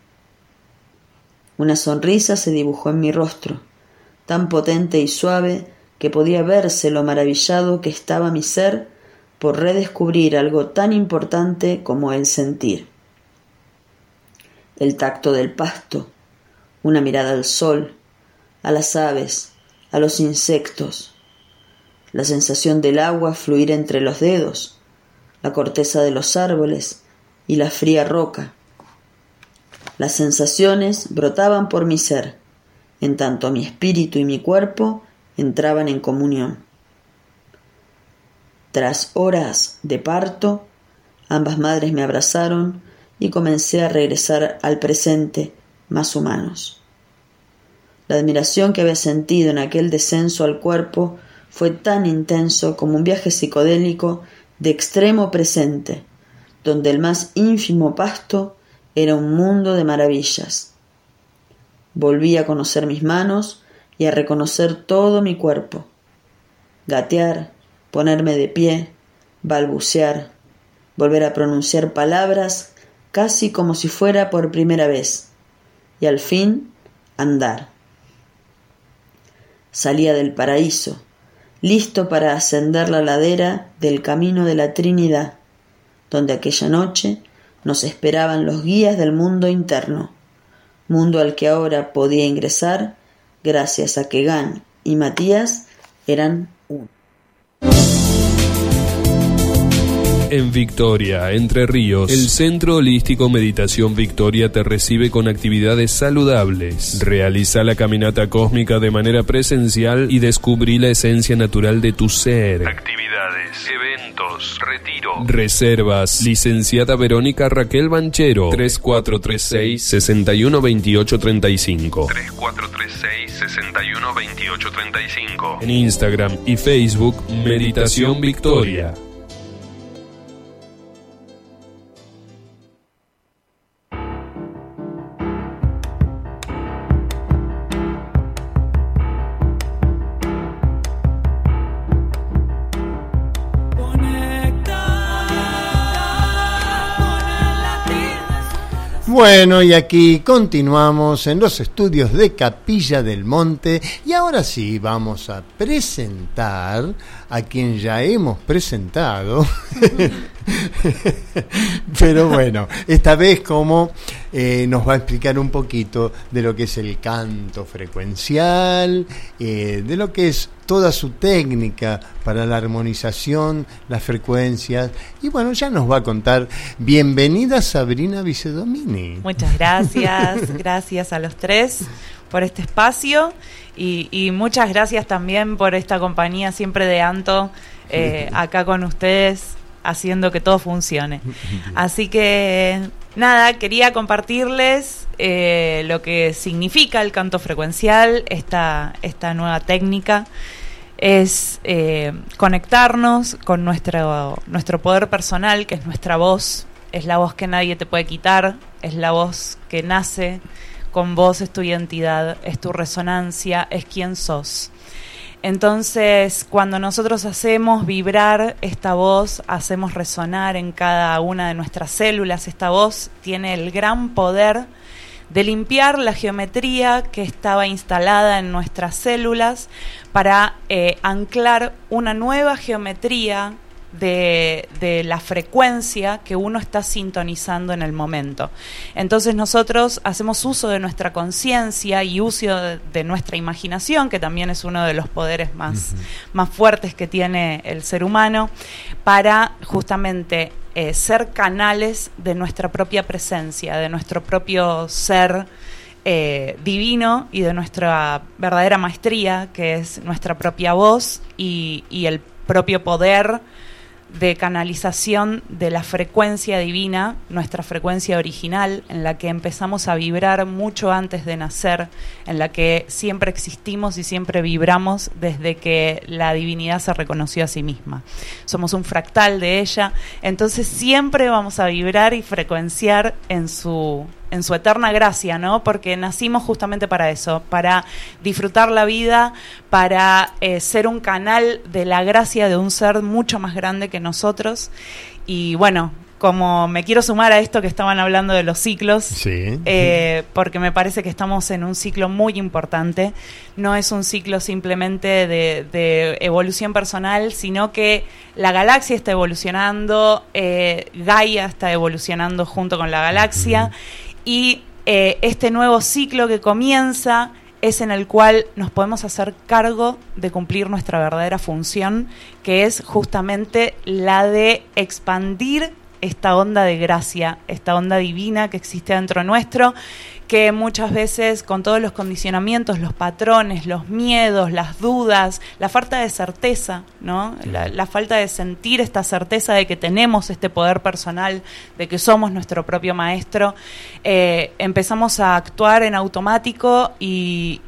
Una sonrisa se dibujó en mi rostro, tan potente y suave que podía verse lo maravillado que estaba mi ser por redescubrir algo tan importante como el sentir el tacto del pasto, una mirada al sol, a las aves, a los insectos, la sensación del agua fluir entre los dedos, la corteza de los árboles y la fría roca. Las sensaciones brotaban por mi ser, en tanto mi espíritu y mi cuerpo entraban en comunión. Tras horas de parto, ambas madres me abrazaron y comencé a regresar al presente más humanos. La admiración que había sentido en aquel descenso al cuerpo fue tan intenso como un viaje psicodélico de extremo presente, donde el más ínfimo pasto era un mundo de maravillas. Volví a conocer mis manos y a reconocer todo mi cuerpo. Gatear, ponerme de pie, balbucear, volver a pronunciar palabras casi como si fuera por primera vez, y al fin andar. Salía del paraíso, listo para ascender la ladera del camino de la Trinidad, donde aquella noche nos esperaban los guías del mundo interno, mundo al que ahora podía ingresar gracias a que Gan y Matías eran uno. En Victoria, Entre Ríos, el Centro Holístico Meditación Victoria te recibe con actividades saludables. Realiza la caminata cósmica de manera presencial y descubrí la esencia natural de tu ser. Actividades, eventos, retiro. Reservas. Licenciada Verónica Raquel Banchero. 3436 612835. 3436 612835. En Instagram y Facebook, Meditación Victoria. Bueno, y aquí continuamos en los estudios de Capilla del Monte y ahora sí vamos a presentar a quien ya hemos presentado. Pero bueno, esta vez como eh, nos va a explicar un poquito de lo que es el canto frecuencial, eh, de lo que es toda su técnica para la armonización, las frecuencias. Y bueno, ya nos va a contar. Bienvenida Sabrina Vicedomini. Muchas gracias, gracias a los tres por este espacio y, muchas gracias también por esta compañía siempre de Anto eh, acá con ustedes haciendo que todo funcione. Así que nada, quería compartirles eh, lo que significa el canto frecuencial, esta, esta nueva técnica. Es eh, conectarnos con nuestro, nuestro poder personal, que es nuestra voz, es la voz que nadie te puede quitar, es la voz que nace con vos es tu identidad, es tu resonancia, es quién sos. Entonces, cuando nosotros hacemos vibrar esta voz, hacemos resonar en cada una de nuestras células, esta voz tiene el gran poder de limpiar la geometría que estaba instalada en nuestras células para eh, anclar una nueva geometría de, la frecuencia que uno está sintonizando en el momento. Entonces nosotros hacemos uso de nuestra conciencia y uso de, nuestra imaginación, que también es uno de los poderes más, más fuertes que tiene el ser humano, para justamente eh, ser canales de nuestra propia presencia, de nuestro propio ser. Eh, divino y de nuestra verdadera maestría, que es nuestra propia voz y, y el propio poder de canalización de la frecuencia divina, nuestra frecuencia original, en la que empezamos a vibrar mucho antes de nacer, en la que siempre existimos y siempre vibramos desde que la divinidad se reconoció a sí misma. Somos un fractal de ella, entonces siempre vamos a vibrar y frecuenciar en su en su eterna gracia, ¿no? Porque nacimos justamente para eso, para disfrutar la vida, para eh, ser un canal de la gracia de un ser mucho más grande que nosotros. Y bueno, como me quiero sumar a esto que estaban hablando de los ciclos, eh, porque me parece que estamos en un ciclo muy importante. No es un ciclo simplemente de, evolución personal, sino que la galaxia está evolucionando, eh, Gaia está evolucionando junto con la galaxia y eh, este nuevo ciclo que comienza es en el cual nos podemos hacer cargo de cumplir nuestra verdadera función, que es justamente la de expandir esta onda de gracia, esta onda divina que existe dentro nuestro que muchas veces con todos los condicionamientos, los patrones, los miedos, las dudas, la falta de certeza, ¿no? La, falta de sentir esta certeza de que tenemos este poder personal, de que somos nuestro propio maestro, eh, empezamos a actuar en automático y,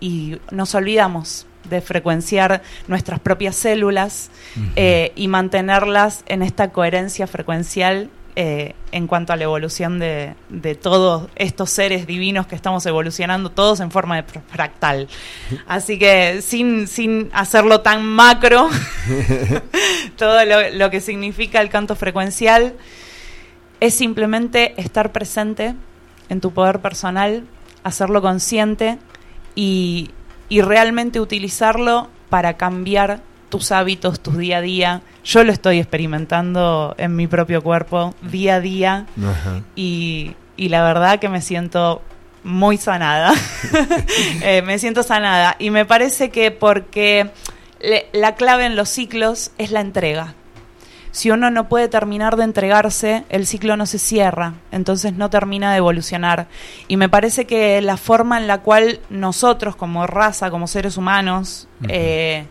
nos olvidamos de frecuenciar nuestras propias células eh, y mantenerlas en esta coherencia frecuencial eh, en cuanto a la evolución de, todos estos seres divinos que estamos evolucionando, todos en forma de fractal. Así que sin, sin hacerlo tan macro, todo lo, que significa el canto frecuencial es simplemente estar presente en tu poder personal, hacerlo consciente y, y realmente utilizarlo para cambiar tus hábitos, tu día a día. Yo lo estoy experimentando en mi propio cuerpo día a día y, y la verdad que me siento muy sanada. Eh, me siento sanada. Y me parece que porque la clave en los ciclos es la entrega. Si uno no puede terminar de entregarse, el ciclo no se cierra, entonces no termina de evolucionar. Y me parece que la forma en la cual nosotros, como raza, como seres humanos, eh,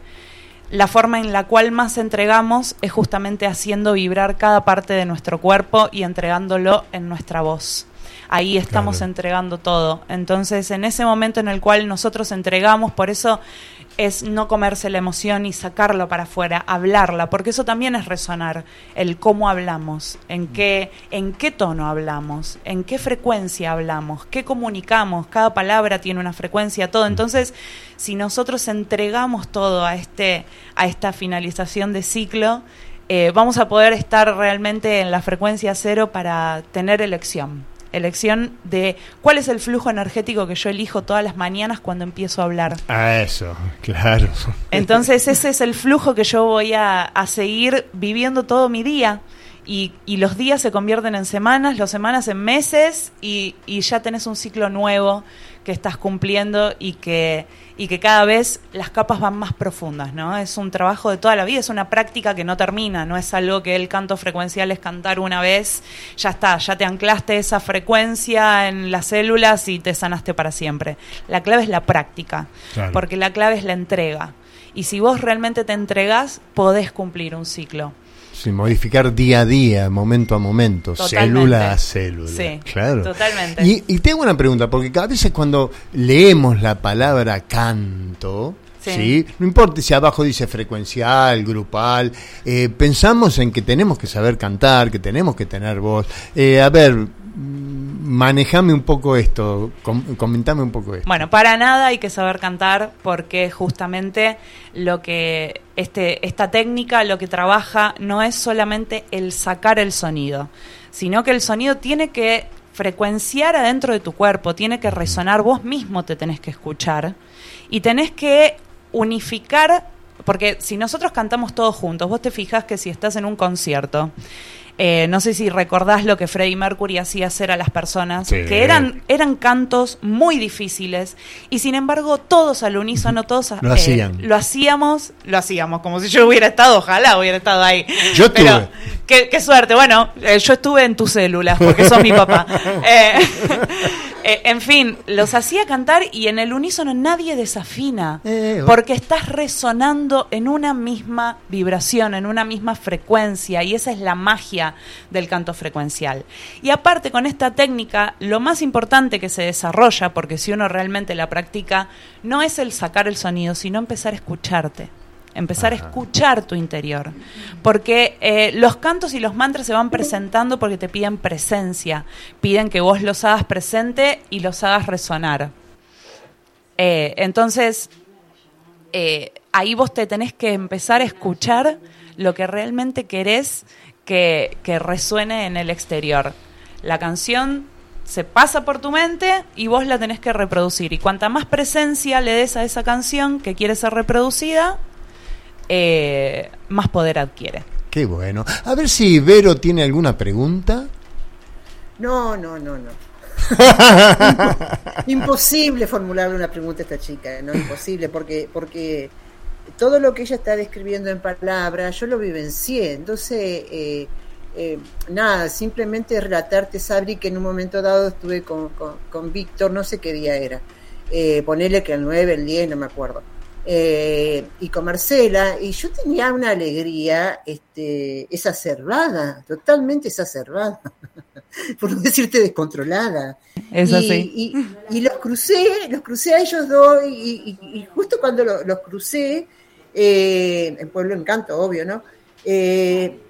la forma en la cual más entregamos es justamente haciendo vibrar cada parte de nuestro cuerpo y entregándolo en nuestra voz ahí estamos entregando todo. Entonces, en ese momento en el cual nosotros entregamos, por eso es no comerse la emoción y sacarlo para afuera, hablarla, porque eso también es resonar, el cómo hablamos, en qué, en qué tono hablamos, en qué frecuencia hablamos, qué comunicamos, cada palabra tiene una frecuencia, todo. Entonces, si nosotros entregamos todo a este, a esta finalización de ciclo, eh, vamos a poder estar realmente en la frecuencia cero para tener elección elección de cuál es el flujo energético que yo elijo todas las mañanas cuando empiezo a hablar. Ah, eso, claro. Entonces ese es el flujo que yo voy a, seguir viviendo todo mi día. Y, y, los días se convierten en semanas, las semanas en meses y, y ya tenés un ciclo nuevo que estás cumpliendo y que, y que cada vez las capas van más profundas, ¿no? Es un trabajo de toda la vida, es una práctica que no termina, no es algo que el canto frecuencial es cantar una vez, ya está, ya te anclaste esa frecuencia en las células y te sanaste para siempre. La clave es la práctica, porque la clave es la entrega. Y si vos realmente te entregas, podés cumplir un ciclo. Sí, modificar día a día, momento a momento, célula a célula. Sí, claro. Totalmente. Y, tengo una pregunta, porque cada vez cuando leemos la palabra canto, sí. No importa si abajo dice frecuencial, grupal, eh, pensamos en que tenemos que saber cantar, que tenemos que tener voz. Eh, a ver, manejame un poco esto, comentame un poco esto. Bueno, para nada hay que saber cantar porque justamente lo que este, esta técnica lo que trabaja no es solamente el sacar el sonido, sino que el sonido tiene que frecuenciar adentro de tu cuerpo, tiene que resonar, vos mismo te tenés que escuchar y tenés que unificar, porque si nosotros cantamos todos juntos, vos te fijas que si estás en un concierto, eh, no sé si recordás lo que Freddie Mercury hacía hacer a las personas, que eran, eran cantos muy difíciles y sin embargo todos al unísono, todos lo, eh, lo hacíamos, lo hacíamos como si yo hubiera estado, ojalá hubiera estado ahí. Yo Pero, qué, suerte, bueno, eh, yo estuve en tus células porque sos mi papá. en fin, los hacía cantar y en el unísono nadie desafina porque estás resonando en una misma vibración, en una misma frecuencia y esa es la magia del canto frecuencial. Y aparte con esta técnica, lo más importante que se desarrolla, porque si uno realmente la practica, no es el sacar el sonido, sino empezar a escucharte empezar a escuchar tu interior. Porque eh, los cantos y los mantras se van presentando porque te piden presencia, piden que vos los hagas presente y los hagas resonar. Eh, entonces, eh, ahí vos te tenés que empezar a escuchar lo que realmente querés que, resuene en el exterior. La canción se pasa por tu mente y vos la tenés que reproducir. Y cuanta más presencia le des a esa canción que quiere ser reproducida, eh, más poder adquiere. Qué bueno. A ver si Vero tiene alguna pregunta. No, no, no, no. imposible formularle una pregunta a esta chica, no imposible, porque, porque todo lo que ella está describiendo en palabras, yo lo vivencié. Entonces, eh, eh, nada, simplemente relatarte, Sabri, que en un momento dado estuve con, con, Víctor, no sé qué día era, eh, ponerle que el 9, el 10, no me acuerdo. Eh, y con Marcela, y yo tenía una alegría este, exacerbada, totalmente exacerbada, por no decirte descontrolada. Es y, Y, los crucé, los crucé a ellos dos, y, justo cuando los crucé, eh, en Pueblo Encanto, obvio, ¿no? Eh,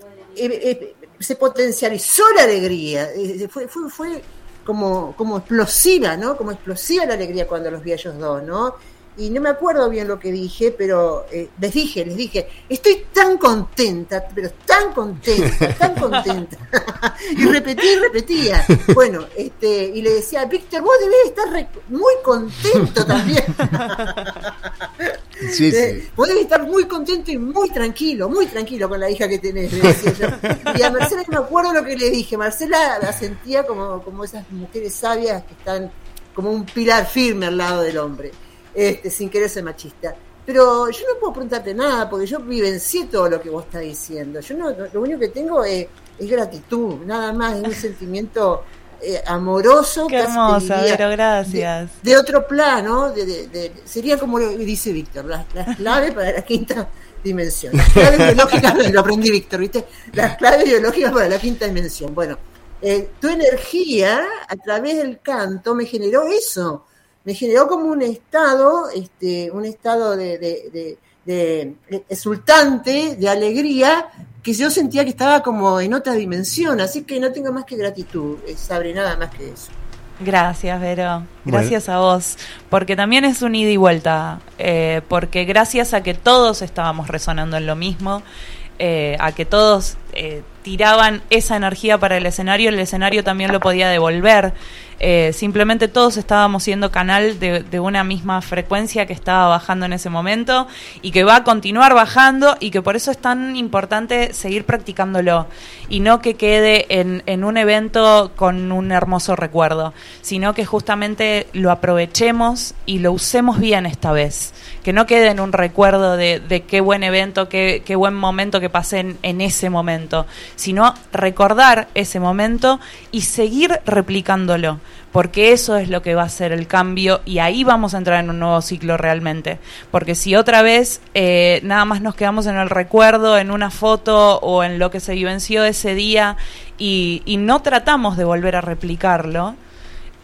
se potencializó la alegría, fue, fue, fue como, como explosiva, ¿no? Como explosiva la alegría cuando los vi a ellos dos, ¿no? Y no me acuerdo bien lo que dije, pero les dije, les dije, estoy tan contenta, pero tan contenta, tan contenta. y repetí y repetía. Bueno, este, y le decía, Víctor, vos debés estar muy contento también. Sí, sí. Podés estar muy contento y muy tranquilo, muy tranquilo con la hija que tenés, Y a Marcela no me acuerdo lo que le dije. Marcela la sentía como, como esas mujeres sabias que están como un pilar firme al lado del hombre, este, sin querer ser machista. Pero yo no puedo preguntarte nada, porque yo vivencié todo lo que vos estás diciendo. Yo no, lo único que tengo es, gratitud, nada más, es un sentimiento eh, amoroso. Qué hermosa, pero gracias. De, otro plano, de, sería como lo dice Víctor, las, claves para la quinta dimensión. Las claves biológicas, lo aprendí Víctor, ¿viste? Las claves biológicas para la quinta dimensión. Bueno, eh, tu energía a través del canto me generó eso me generó como un estado, este, un estado de, de, de, exultante, de alegría, que yo sentía que estaba como en otra dimensión, así que no tengo más que gratitud, eh, Sabre, nada más que eso. Gracias, Vero. Gracias a vos. Porque también es un ida y vuelta. Eh, porque gracias a que todos estábamos resonando en lo mismo, eh, a que todos tiraban esa energía para el escenario, el escenario también lo podía devolver. Eh, simplemente todos estábamos siendo canal de, una misma frecuencia que estaba bajando en ese momento y que va a continuar bajando y que por eso es tan importante seguir practicándolo y no que quede en, un evento con un hermoso recuerdo, sino que justamente lo aprovechemos y lo usemos bien esta vez. Que no quede en un recuerdo de, qué buen evento, qué, qué, buen momento que pasé en, en, ese momento, sino recordar ese momento y seguir replicándolo, porque eso es lo que va a ser el cambio y ahí vamos a entrar en un nuevo ciclo realmente, porque si otra vez eh, nada más nos quedamos en el recuerdo, en una foto o en lo que se vivenció ese día y, y no tratamos de volver a replicarlo,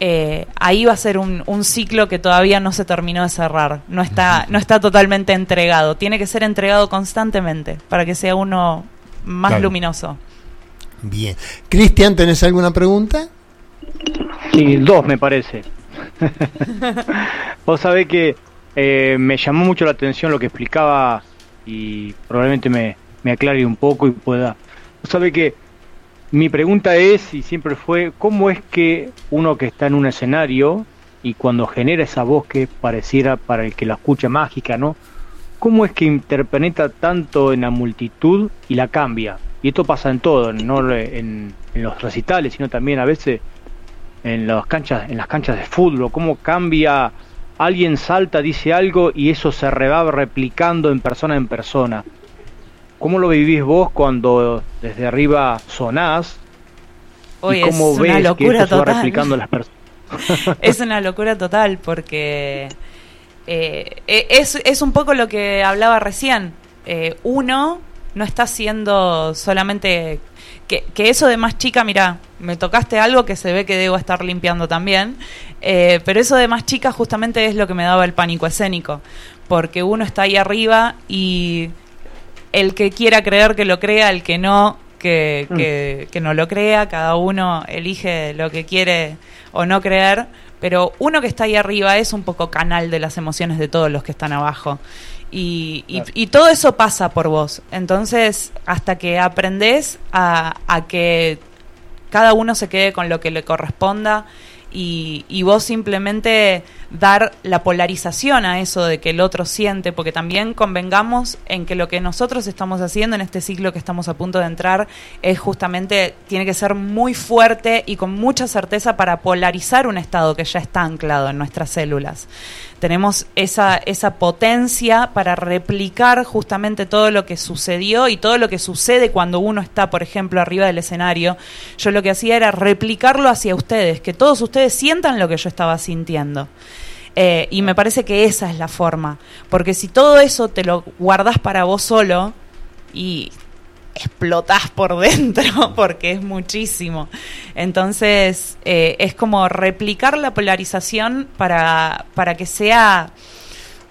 eh, ahí va a ser un, ciclo que todavía no se terminó de cerrar, no está, no está totalmente entregado, tiene que ser entregado constantemente para que sea uno más luminoso. Bien. Cristian, ¿tenés alguna pregunta? Sí, dos me parece. Vos sabés que eh, me llamó mucho la atención lo que explicaba y probablemente me, me aclare un poco y pueda. Vos sabés que mi pregunta es, y siempre fue, ¿cómo es que uno que está en un escenario y cuando genera esa voz que pareciera para el que la escucha mágica, ¿no? ¿Cómo es que interpenetra tanto en la multitud y la cambia? Y esto pasa en todo, no en, los recitales, sino también a veces en las canchas, en las canchas de fútbol, cómo cambia, alguien salta, dice algo y eso se va replicando en persona en persona. ¿Cómo lo vivís vos cuando desde arriba sonás? y cómo es ves una locura que total. replicando las personas. es una locura total porque eh, e, es, es, un poco lo que hablaba recién. Eh, uno no está haciendo solamente que, que, eso de más chica, mira, me tocaste algo que se ve que debo estar limpiando también, eh, pero eso de más chica justamente es lo que me daba el pánico escénico, porque uno está ahí arriba y el que quiera creer que lo crea, el que no, que, mm. que, no lo crea, cada uno elige lo que quiere o no creer, pero uno que está ahí arriba es un poco canal de las emociones de todos los que están abajo. Y, y, todo eso pasa por vos. Entonces, hasta que aprendes a, a que cada uno se quede con lo que le corresponda y, y, vos simplemente dar la polarización a eso de que el otro siente, porque también convengamos en que lo que nosotros estamos haciendo en este ciclo que estamos a punto de entrar es justamente, tiene que ser muy fuerte y con mucha certeza para polarizar un estado que ya está anclado en nuestras células tenemos esa, esa potencia para replicar justamente todo lo que sucedió y todo lo que sucede cuando uno está, por ejemplo, arriba del escenario. Yo lo que hacía era replicarlo hacia ustedes, que todos ustedes sientan lo que yo estaba sintiendo. Eh, y me parece que esa es la forma, porque si todo eso te lo guardas para vos solo y explotás por dentro porque es muchísimo. Entonces eh, es como replicar la polarización para, para que sea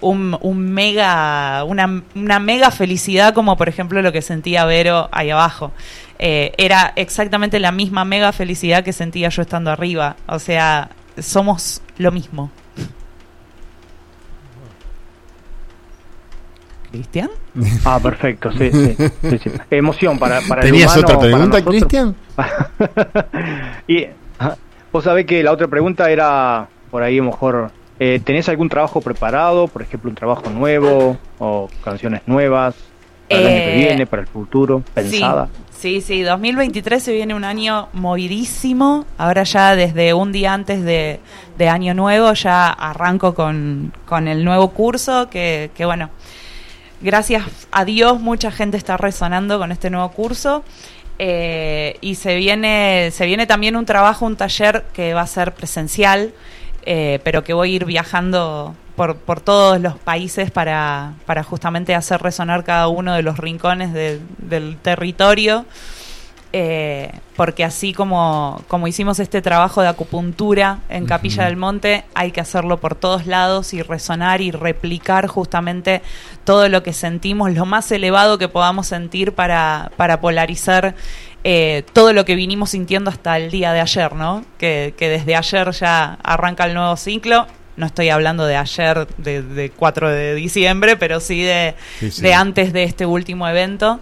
un, mega, una, una, mega felicidad como por ejemplo lo que sentía Vero ahí abajo. Eh, era exactamente la misma mega felicidad que sentía yo estando arriba. O sea, somos lo mismo. Cristian. Ah, perfecto, sí, sí, Emoción para, para ¿Tenías otra pregunta, Cristian? y vos sabés que la otra pregunta era por ahí mejor Eh, ¿Tenés algún trabajo preparado? Por ejemplo, un trabajo nuevo o canciones nuevas para el año que Eh, viene, para el futuro, pensada. Sí, sí, 2023 se viene un año movidísimo. Ahora ya desde un día antes de, de Año Nuevo ya arranco con, con el nuevo curso que, que, bueno, gracias a Dios mucha gente está resonando con este nuevo curso. Eh, y se viene, se viene también un trabajo, un taller que va a ser presencial, eh, pero que voy a ir viajando por, por todos los países para, para justamente hacer resonar cada uno de los rincones de- del territorio. Eh, porque así como, como hicimos este trabajo de acupuntura en Capilla del Monte, hay que hacerlo por todos lados y resonar y replicar justamente todo lo que sentimos, lo más elevado que podamos sentir para, para polarizar eh, todo lo que vinimos sintiendo hasta el día de ayer, ¿no? Que, que desde ayer ya arranca el nuevo ciclo. No estoy hablando de ayer, de, de 4 de diciembre, pero sí de, Sí, sí. de antes de este último evento.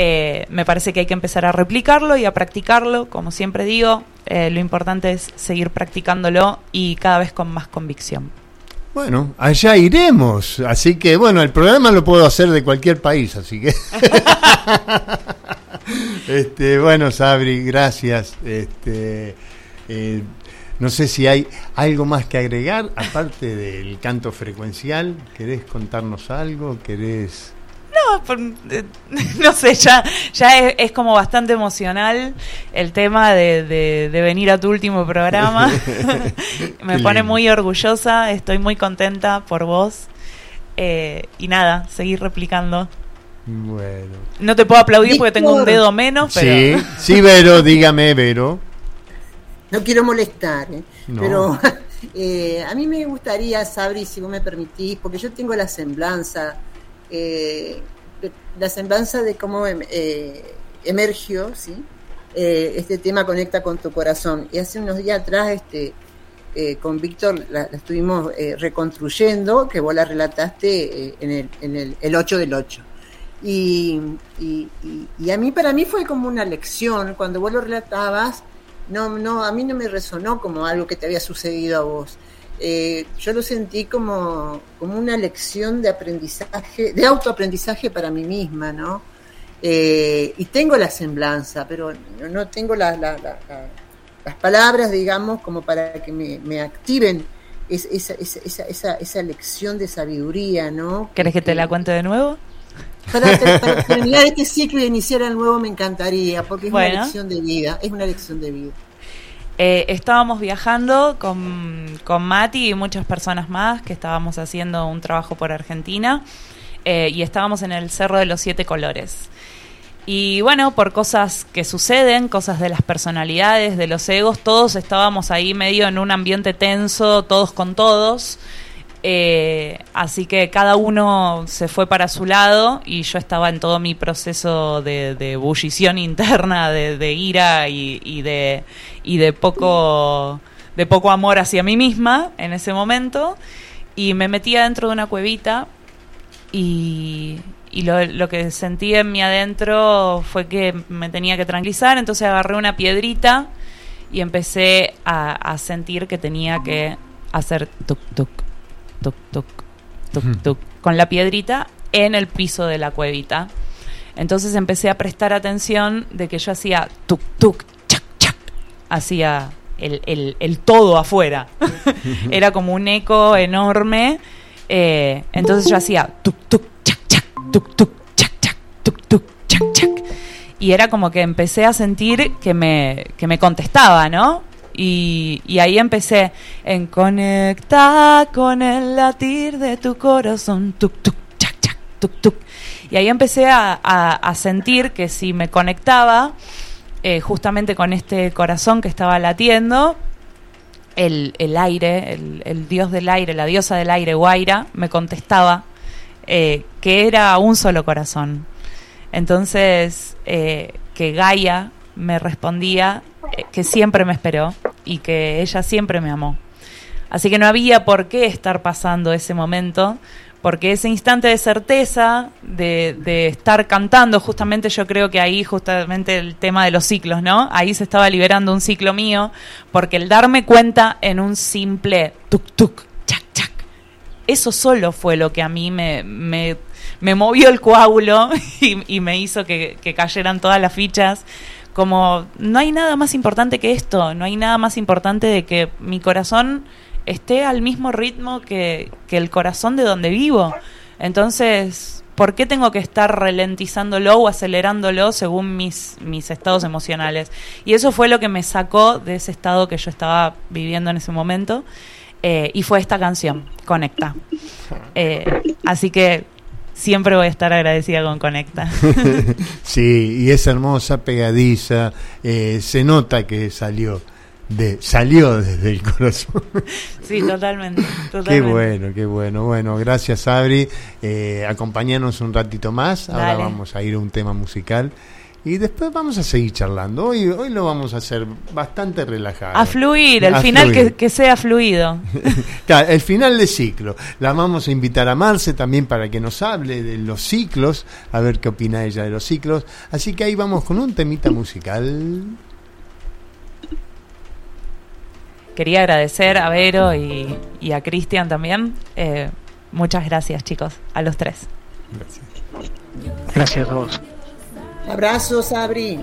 Eh, me parece que hay que empezar a replicarlo y a practicarlo, como siempre digo. eh, lo importante es seguir practicándolo y cada vez con más convicción. Bueno, allá iremos. Así que, bueno, el programa lo puedo hacer de cualquier país, así que. este, bueno, Sabri, gracias. Este, eh, no sé si hay algo más que agregar, aparte del canto frecuencial. ¿Querés contarnos algo? ¿Querés.? No, eh, no sé, ya, ya es, es como bastante emocional el tema de, de- de venir a tu último programa. Me pone muy orgullosa, estoy muy contenta por vos. Eh, y nada, seguir replicando. Bueno. No te puedo aplaudir porque tengo un dedo menos, pero... Sí, sí, Vero, dígame, Vero. No quiero molestar, ¿eh? No. pero eh, a mí me gustaría, Sabri, si vos me permitís, porque yo tengo la semblanza, eh, la semblanza de cómo em- eh, emergió, ¿sí? Eh, este tema conecta con tu corazón. Y hace unos días atrás, este, eh, con Víctor la, estuvimos reconstruyendo, que vos la relataste en, el, en el, el 8 del 8. Y, y, y- y a mí, para mí fue como una lección, cuando vos lo relatabas, no, no, a mí no me resonó como algo que te había sucedido a vos. Eh, yo lo sentí como, como una lección de aprendizaje, de autoaprendizaje para mí misma, ¿no? Eh, y tengo la semblanza, pero no, no tengo la- la- la- la- las palabras, digamos, como para que me, me activen es- esa, esa, esa, esa, esa lección de sabiduría, ¿no? ¿Querés que te la cuente de nuevo? Para, ter- para terminar este ciclo y iniciar el nuevo me encantaría, porque es Bueno. una lección de vida, es una lección de vida. Eh, estábamos viajando con, con Mati y muchas personas más que estábamos haciendo un trabajo por Argentina eh, y estábamos en el Cerro de los Siete Colores. Y bueno, por cosas que suceden, cosas de las personalidades, de los egos, todos estábamos ahí medio en un ambiente tenso, todos con todos. Eh, así que cada uno se fue para su lado y yo estaba en todo mi proceso de, de ebullición interna, de, ira y, de, y de poco de poco amor hacia mí misma en ese momento. Y me metí adentro de una cuevita y, lo que sentí en mi adentro fue que me tenía que tranquilizar, entonces agarré una piedrita y empecé a, a sentir que tenía que hacer tuk tuk tuk tuk tuk tuk con la piedrita en el piso de la cuevita. Entonces empecé a prestar atención de que yo hacía tuk tuk chac chac, hacía el, el, el todo afuera. Era como un eco enorme. eh, entonces yo hacía tuk tuk chac chac, tuk tuk chac chac, tuk tuk chac chac. Y era como que empecé a sentir que me, que me contestaba, ¿no? Y, ahí empecé en conectar con el latir de tu corazón, tuk tuk chac chac, tuk tuk. Y ahí empecé a sentir que si me conectaba eh, justamente con este corazón que estaba latiendo, el, el aire, el, el dios del aire, la diosa del aire, Guaira, me contestaba eh, que era un solo corazón. Entonces, eh, que Gaia me respondía eh, que siempre me esperó y que ella siempre me amó. Así que no había por qué estar pasando ese momento, porque ese instante de certeza, de, de estar cantando, justamente yo creo que ahí justamente el tema de los ciclos, ¿no? Ahí se estaba liberando un ciclo mío, porque el darme cuenta en un simple tuk tuk, chac eso solo fue lo que a mí me, me, movió el coágulo y, me hizo que, cayeran todas las fichas. Como no hay nada más importante que esto, no hay nada más importante de que mi corazón esté al mismo ritmo que, el corazón de donde vivo. Entonces, ¿por qué tengo que estar ralentizándolo o acelerándolo según mis, mis estados emocionales? Y eso fue lo que me sacó de ese estado que yo estaba viviendo en ese momento. Eh, y fue esta canción, Conecta. Eh, así que siempre voy a estar agradecida con Conecta. sí, y es hermosa, pegadiza, eh, se nota que salió de salió desde el corazón. Sí, totalmente, Qué bueno, qué bueno. Bueno, gracias Abri. Eh, acompañanos un ratito más. Ahora vamos a ir a un tema musical. Y después vamos a seguir charlando. Hoy, hoy lo vamos a hacer bastante relajado. A fluir, el final Que, que, sea fluido. claro, el final de ciclo. La vamos a invitar a Marce también para que nos hable de los ciclos, a ver qué opina ella de los ciclos. Así que ahí vamos con un temita musical. quería agradecer a Vero y, a Cristian también. Eh, muchas gracias, chicos, a los tres. Gracias. Gracias a vos. Abrazos, Abri.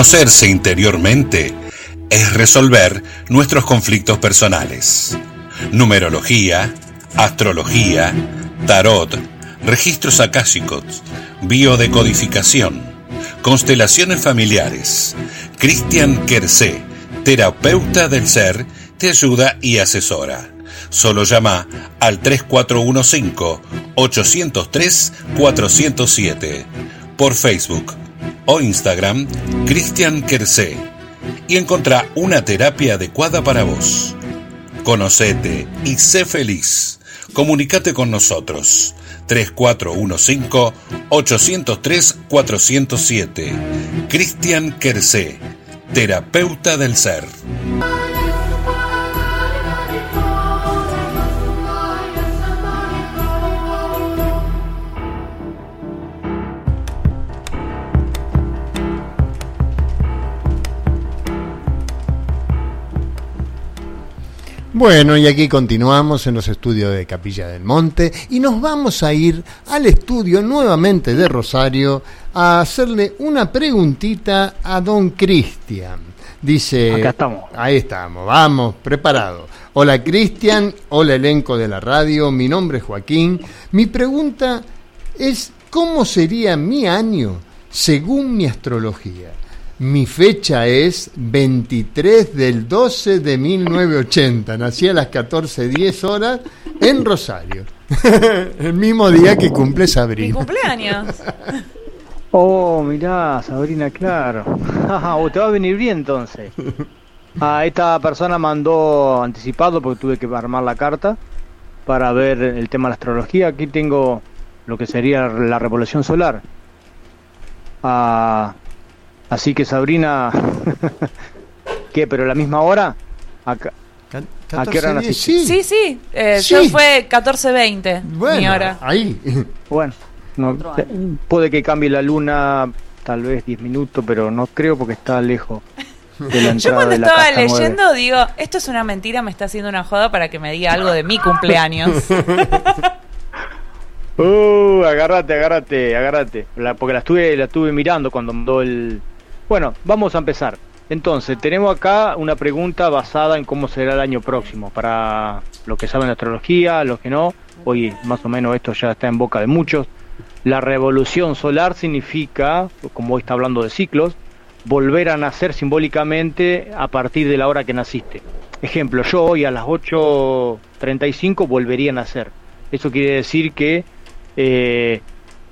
Conocerse interiormente es resolver nuestros conflictos personales. Numerología, astrología, tarot, registros acásicos, biodecodificación, constelaciones familiares. Cristian Kersé, terapeuta del ser, te ayuda y asesora. Solo llama al 3415-803-407 por Facebook o Instagram Cristian Kersé y encontrá una terapia adecuada para vos. Conocete y sé feliz. Comunicate con nosotros. 3415-803-407. Cristian Kersé, terapeuta del ser. Bueno, y aquí continuamos en los estudios de Capilla del Monte y nos vamos a ir al estudio nuevamente de Rosario a hacerle una preguntita a don Cristian. Dice, Acá estamos. Ahí estamos, vamos, preparado. Hola Cristian, hola elenco de la radio, mi nombre es Joaquín. Mi pregunta es, ¿cómo sería mi año según mi astrología? Mi fecha es 23 del 12 de 1980. Nací a las 14.10 horas en Rosario. El mismo día que cumple Mi Sabrina. cumpleaños. Oh, mirá, Sabrina, claro. o te va a venir bien entonces. Ah, esta persona mandó anticipado porque tuve que armar la carta para ver el tema de la astrología. Aquí tengo lo que sería la revolución solar. Ah, así que Sabrina, ¿qué? ¿Pero a la misma hora? Acá- ¿A qué hora 14.10, naciste? Sí, sí. eh, Sí. Yo fue 14.20 mi Bueno, hora. ahí. Bueno, no, eh, puede que cambie la luna tal vez 10 minutos, pero no creo porque está lejos de la Yo cuando de la estaba leyendo digo, esto es una mentira, me está haciendo una joda para que me diga algo de mi cumpleaños. Uh, agárrate, agárrate, agárrate. La- porque la estuve, la estuve mirando cuando mandó el. Bueno, vamos a empezar. Entonces, tenemos acá una pregunta basada en cómo será el año próximo. Para los que saben astrología, los que no, hoy más o menos esto ya está en boca de muchos. La revolución solar significa, como hoy está hablando de ciclos, volver a nacer simbólicamente a partir de la hora que naciste. Ejemplo, yo hoy a las 8.35 volvería a nacer. Eso quiere decir que eh,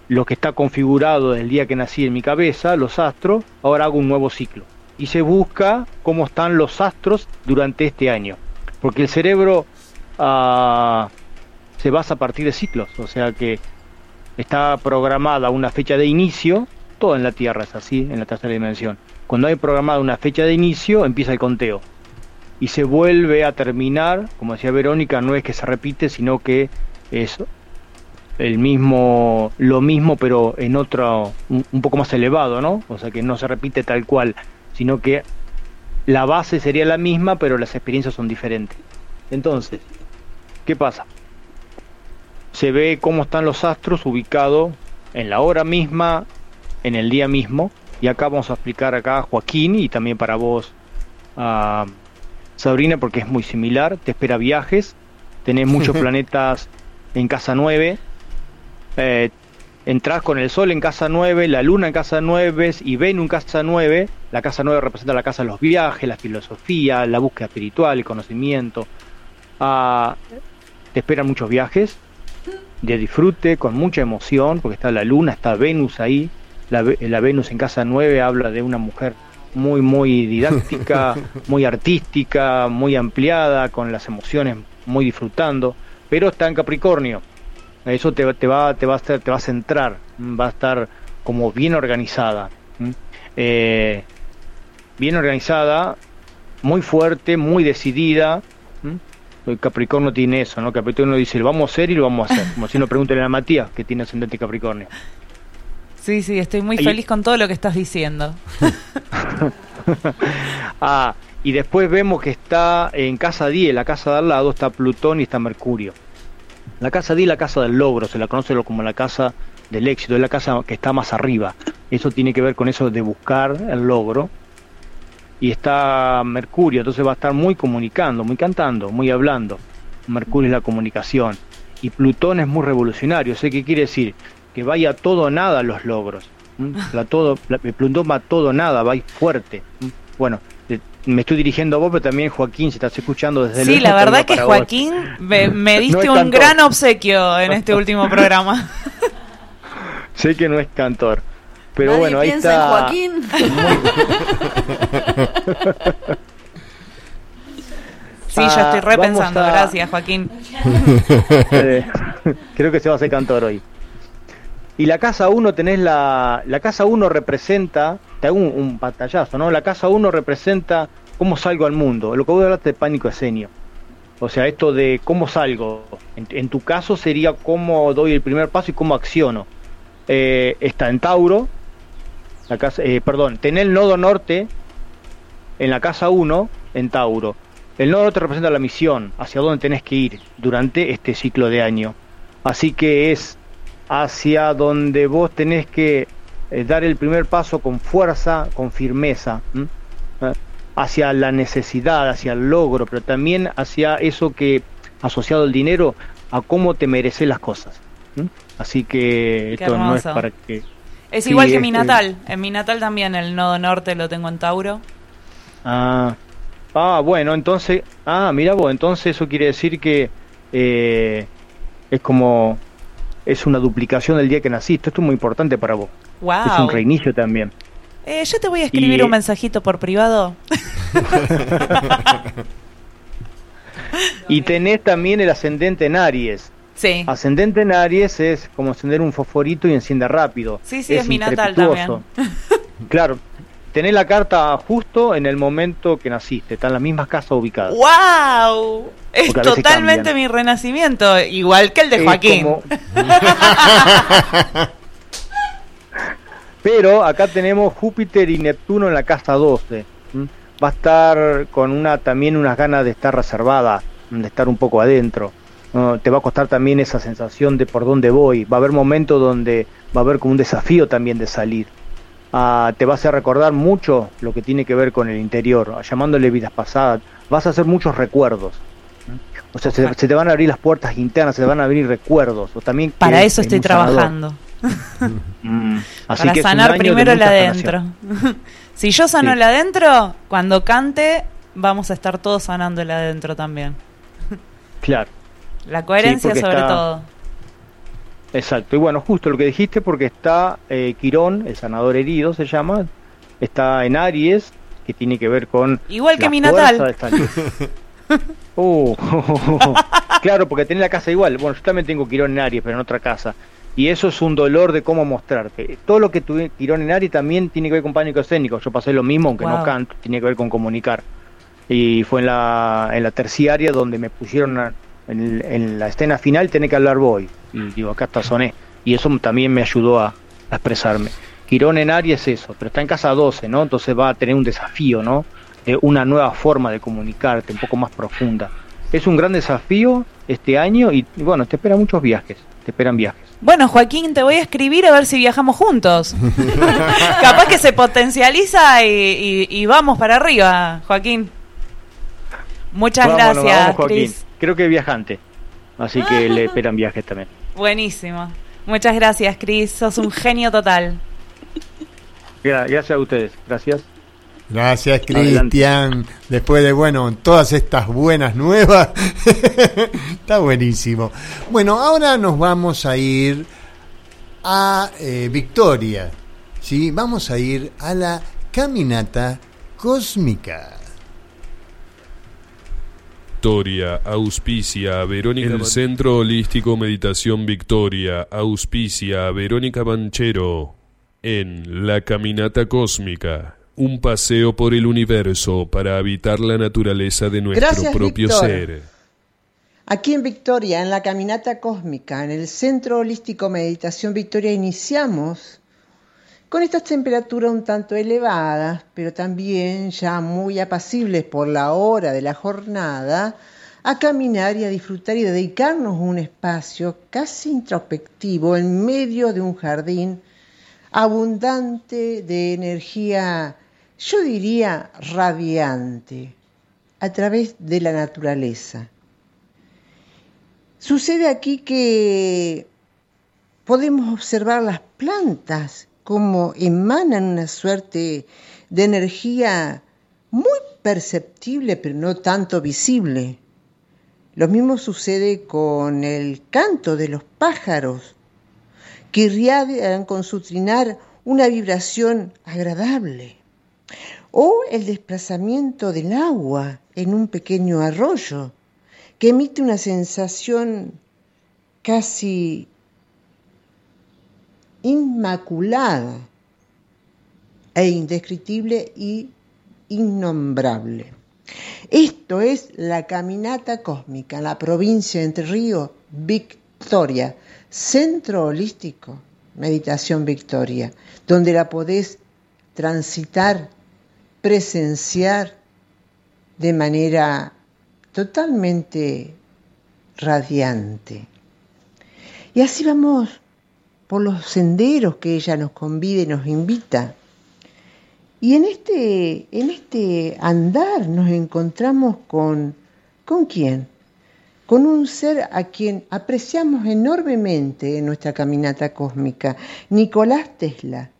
lo que está configurado desde el día que nací en mi cabeza, los astros, ahora hago un nuevo ciclo. Y se busca cómo están los astros durante este año. Porque el cerebro ah, se basa a partir de ciclos. O sea que está programada una fecha de inicio, todo en la Tierra es así, en la tercera dimensión. Cuando hay programada una fecha de inicio, empieza el conteo. Y se vuelve a terminar, como decía Verónica, no es que se repite, sino que es el mismo, lo mismo, pero en otro, un, un poco más elevado, ¿no? O sea que no se repite tal cual, sino que la base sería la misma, pero las experiencias son diferentes. Entonces, ¿qué pasa? Se ve cómo están los astros ubicados en la hora misma, en el día mismo, y acá vamos a explicar acá a Joaquín y también para vos, a Sabrina, porque es muy similar, te espera viajes, tenés muchos planetas en casa 9, eh, entras con el Sol en casa 9, la Luna en casa 9 y Venus en casa 9. La casa 9 representa la casa de los viajes, la filosofía, la búsqueda espiritual, el conocimiento. Ah, te esperan muchos viajes de disfrute, con mucha emoción, porque está la Luna, está Venus ahí. La, la Venus en casa 9 habla de una mujer muy, muy didáctica, muy artística, muy ampliada, con las emociones muy disfrutando, pero está en Capricornio. Eso te, va- te va, te va a hacer, te va a centrar, mm, va a estar como bien organizada. Eh, bien organizada, muy fuerte, muy decidida. El Capricornio tiene eso, ¿no? Capricornio dice, lo vamos a hacer y lo vamos a hacer. Como si uno pregúntele a Matías, que tiene ascendente Capricornio. Sí, sí, estoy muy Ahí- feliz con todo lo que estás diciendo. ah, y después vemos que está en casa 10, la casa de al lado, está Plutón y está Mercurio. La casa 10 es la casa del logro, se la conoce como la casa del éxito, es la casa que está más arriba. Eso tiene que ver con eso de buscar el logro. Y está Mercurio, entonces va a estar muy comunicando, muy cantando, muy hablando. Mercurio es la comunicación. Y Plutón es muy revolucionario. ¿Sé qué quiere decir? Que vaya todo o nada los logros. ¿m? La todo, la- Plutón va a todo o nada, va fuerte. ¿m? Bueno, me estoy dirigiendo a vos, pero también Joaquín, si estás escuchando desde Sí, lejos, la verdad que. Joaquín me, diste un cantor. gran obsequio en este último programa. Sé que no es cantor. Pero Nadie bueno, ahí está. en Joaquín. Sí, yo Ah, estoy repensando. vamos a- Gracias, Joaquín. Eh, Creo que se va a hacer cantor hoy. Y la casa 1 tenés la. La casa 1 representa. Te hago un, un pantallazo, ¿no? La casa 1 representa cómo salgo al mundo. Lo que vos hablaste de pánico escenio. O sea, esto de cómo salgo. En, tu caso sería cómo doy el primer paso y cómo acciono. Eh, está en Tauro. La casa, eh, perdón, tenés el nodo norte en la casa 1 en Tauro. El nodo norte representa la misión, hacia dónde tenés que ir durante este ciclo de año. Así que es hacia donde vos tenés que eh, dar el primer paso con fuerza, con firmeza. Hacia la necesidad, hacia el logro, pero también hacia eso que, asociado al dinero, a cómo te mereces las cosas. Así que Qué esto no es para que... Es Sí, igual que es- mi natal. En mi natal también el nodo norte lo tengo en Tauro. Ah, ah, bueno, entonces, ah, mira vos, entonces eso quiere decir que eh, es como, es una duplicación del día que naciste, esto es muy importante para vos, Wow. es un reinicio también. Eh, yo te voy a escribir Y- un mensajito por privado. Y tenés también el ascendente en Aries. Sí. Ascendente en Aries es como encender un fosforito y enciende rápido. Sí, sí, es mi natal impetuoso. Claro, tenés la carta justo en el momento que naciste, está en las mismas casas ubicadas. ¡Wow! Es totalmente cambian. mi renacimiento, igual que el de Es Joaquín. como- Pero acá tenemos Júpiter y Neptuno en la casa 12. ¿m? Va a estar con una también unas ganas de estar reservada, de estar un poco adentro. Te va a costar también esa sensación de por dónde voy. Va a haber momentos donde va a haber como un desafío también de salir. Ah, te va a hacer recordar mucho lo que tiene que ver con el interior, ah, llamándole vidas pasadas. Vas a hacer muchos recuerdos. O sea, se, se te van a abrir las puertas internas, se te van a abrir recuerdos. O también Para eso es estoy trabajando. Mm, así Para que sanar primero el adentro. si yo sano Sí. el adentro, cuando cante, vamos a estar todos sanando el adentro también. Claro, La coherencia sobre está- todo. exacto. Y bueno, justo lo que dijiste, porque está eh, Quirón, el sanador herido se llama, está en Aries, que tiene que ver con. Igual que la mi natal. Uh, claro, porque tenés la casa igual. Bueno, yo también tengo Quirón en Aries, pero en otra casa. Y eso es un dolor de cómo mostrarte. Todo lo que tuve Quirón en Aries también tiene que ver con pánico escénico. Yo pasé lo mismo, aunque Wow. no canto, tiene que ver con comunicar. Y fue en la, en la terciaria donde me pusieron a- en, en la escena final, tenés que hablar vos. Y digo, acá está soné. Y eso también me ayudó a, a expresarme. Quirón en Aries es eso, pero está en casa 12, ¿no? Entonces va a tener un desafío, ¿no? Una nueva forma de comunicarte, un poco más profunda. Es un gran desafío este año y, y bueno, te esperan muchos viajes, te esperan viajes. Bueno, Joaquín, te voy a escribir a ver si viajamos juntos. Capaz que se potencializa y, y- y vamos para arriba, Joaquín. Muchas gracias, vamos, Joaquín. Cris. Creo que es viajante, así que le esperan viajes también. Buenísimo. Muchas gracias, Cris. Sos un genio total. Gra- Gracias a ustedes, gracias. Gracias. Cristian. Después de, bueno, todas estas buenas nuevas. Está buenísimo. Bueno, ahora nos vamos a ir a eh, Victoria. ¿sí? Vamos a ir a la caminata cósmica. Victoria, auspicia a Verónica. El Centro Holístico Meditación Victoria, auspicia a Verónica Banchero en La Caminata Cósmica. Un paseo por el universo para habitar la naturaleza de nuestro Gracias, propio ser. Aquí en Victoria, en la caminata cósmica, en el Centro Holístico Meditación Victoria, iniciamos con estas temperaturas un tanto elevadas, pero también ya muy apacibles por la hora de la jornada, a caminar y a disfrutar y dedicarnos un espacio casi introspectivo en medio de un jardín abundante de energía, yo diría radiante, a través de la naturaleza. Sucede aquí que podemos observar las plantas como emanan una suerte de energía muy perceptible, pero no tanto visible. Lo mismo sucede con el canto de los pájaros, que irradian con su trinar una vibración agradable, o el desplazamiento del agua en un pequeño arroyo, que emite una sensación casi inmaculada e indescriptible y innombrable. Esto es la caminata cósmica, la provincia de Entre Ríos, Victoria, Centro Holístico, Meditación Victoria, donde la podés transitar, presenciar de manera totalmente radiante. Y así vamos por los senderos que ella nos convida y nos invita. Y en este, en este andar nos encontramos con, ¿con quién? Con un ser a quien apreciamos enormemente en nuestra caminata cósmica, Nicolás Tesla.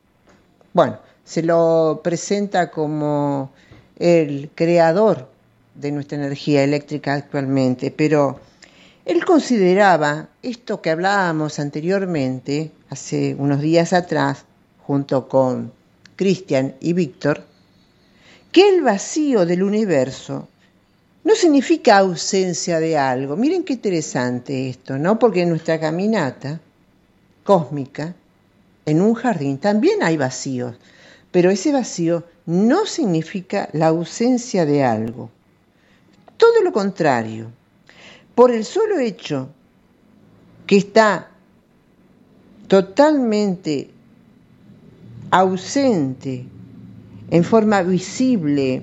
Bueno, se lo presenta como el creador de nuestra energía eléctrica actualmente, pero él consideraba esto que hablábamos anteriormente, hace unos días atrás, junto con Cristian y Víctor, que el vacío del universo no significa ausencia de algo. Miren qué interesante esto, ¿no? Porque en nuestra caminata cósmica, en un jardín, también hay vacíos, pero ese vacío no significa la ausencia de algo. Todo lo contrario. Por el solo hecho que está totalmente ausente en forma visible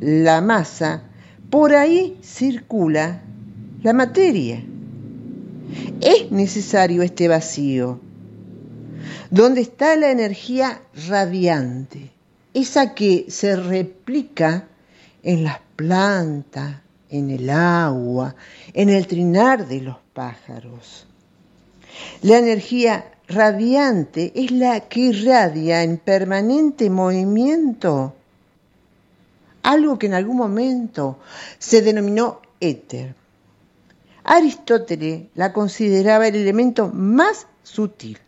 la masa, por ahí circula la materia. Es necesario este vacío, donde está la energía radiante, esa que se replica en las plantas, en el agua, en el trinar de los pájaros. La energía radiante es la que irradia en permanente movimiento algo que en algún momento se denominó éter. Aristóteles la consideraba el elemento más sutil,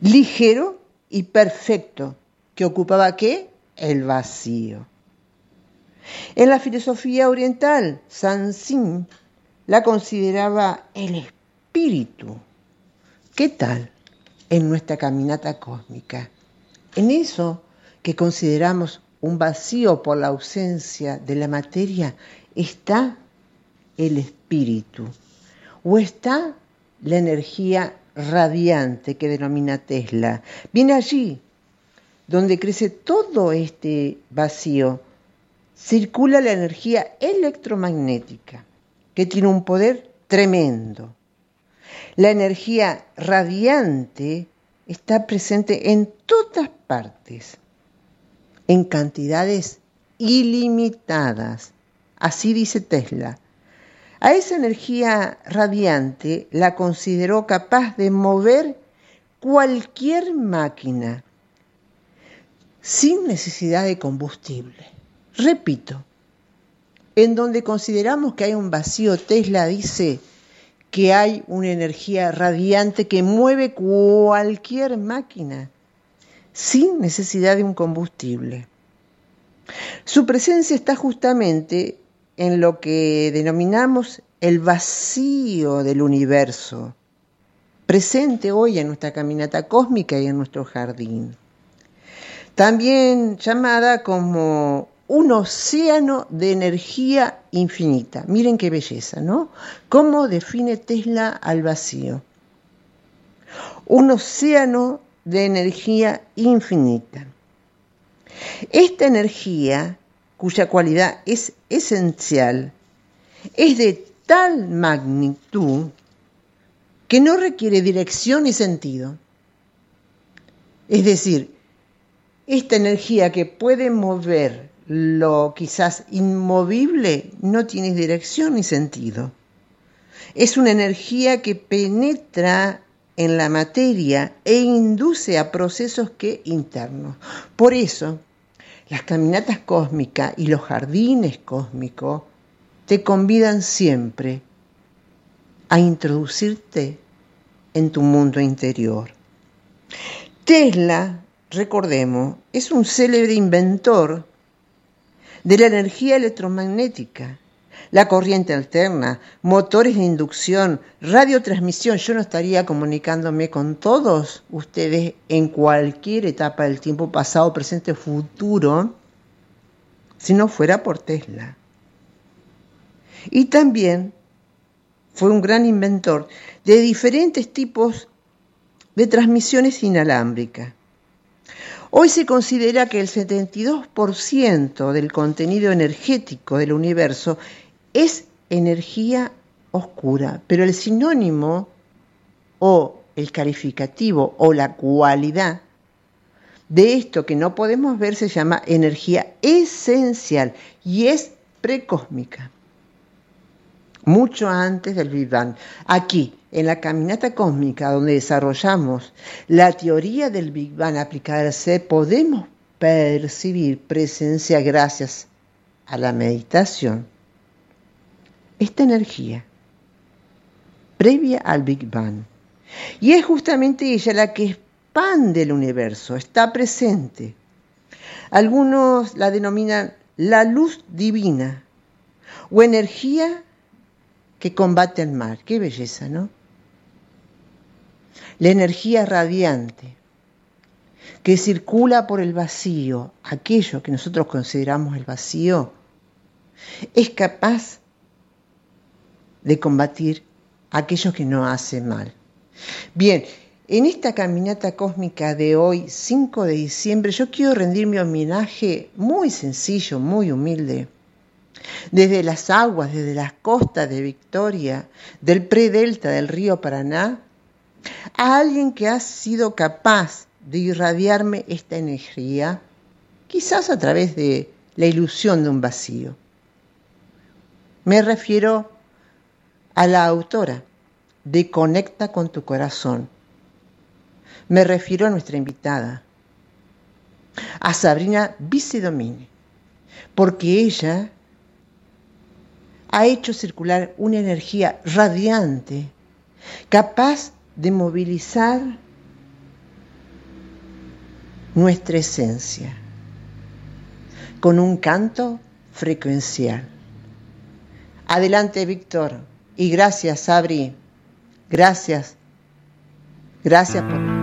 ligero y perfecto, que ocupaba qué? El vacío. En la filosofía oriental, Sansin la consideraba el espíritu. ¿Qué tal en nuestra caminata cósmica? En eso que consideramos un vacío por la ausencia de la materia, está el espíritu o está la energía radiante que denomina Tesla. Viene allí donde crece todo este vacío, circula la energía electromagnética, que tiene un poder tremendo. La energía radiante está presente en todas partes, en cantidades ilimitadas. Así dice Tesla. A esa energía radiante la consideró capaz de mover cualquier máquina sin necesidad de combustible. Repito, en donde consideramos que hay un vacío, Tesla dice que hay una energía radiante que mueve cualquier máquina sin necesidad de un combustible. Su presencia está justamente en lo que denominamos el vacío del universo, presente hoy en nuestra caminata cósmica y en nuestro jardín. También llamada como un océano de energía infinita. Miren qué belleza, ¿no? ¿Cómo define Tesla al vacío? Un océano de energía infinita. Esta energía, cuya cualidad es esencial, es de tal magnitud que no requiere dirección ni sentido. Es decir, esta energía que puede mover lo quizás inmovible no tiene dirección ni sentido. Es una energía que penetra en la materia e induce a procesos que internos. Por eso, las caminatas cósmicas y los jardines cósmicos te convidan siempre a introducirte en tu mundo interior. Tesla, recordemos, es un célebre inventor de la energía electromagnética, la corriente alterna, motores de inducción, radiotransmisión. Yo no estaría comunicándome con todos ustedes en cualquier etapa del tiempo, pasado, presente, futuro, si no fuera por Tesla. Y también fue un gran inventor de diferentes tipos de transmisiones inalámbricas. Hoy se considera que el 72% del contenido energético del universo es energía oscura, pero el sinónimo o el calificativo o la cualidad de esto que no podemos ver se llama energía esencial y es precósmica mucho antes del Big Bang. Aquí, en la caminata cósmica, donde desarrollamos la teoría del Big Bang aplicada al ser, podemos percibir presencia gracias a la meditación. Esta energía previa al Big Bang. Y es justamente ella la que expande el universo, está presente. Algunos la denominan la luz divina o energía que combate el mal. Qué belleza, ¿no? La energía radiante que circula por el vacío, aquello que nosotros consideramos el vacío, es capaz de combatir aquello que no hace mal. Bien, en esta caminata cósmica de hoy, 5 de diciembre, yo quiero rendir mi homenaje muy sencillo, muy humilde, desde las aguas, desde las costas de Victoria, del predelta del río Paraná, a alguien que ha sido capaz de irradiarme esta energía, quizás a través de la ilusión de un vacío. Me refiero a la autora de Conecta con tu corazón. Me refiero a nuestra invitada, a Sabrina Vicedomini, porque ella ha hecho circular una energía radiante, capaz de movilizar nuestra esencia con un canto frecuencial. Adelante, Víctor. Y gracias, Abri. Gracias. Gracias por...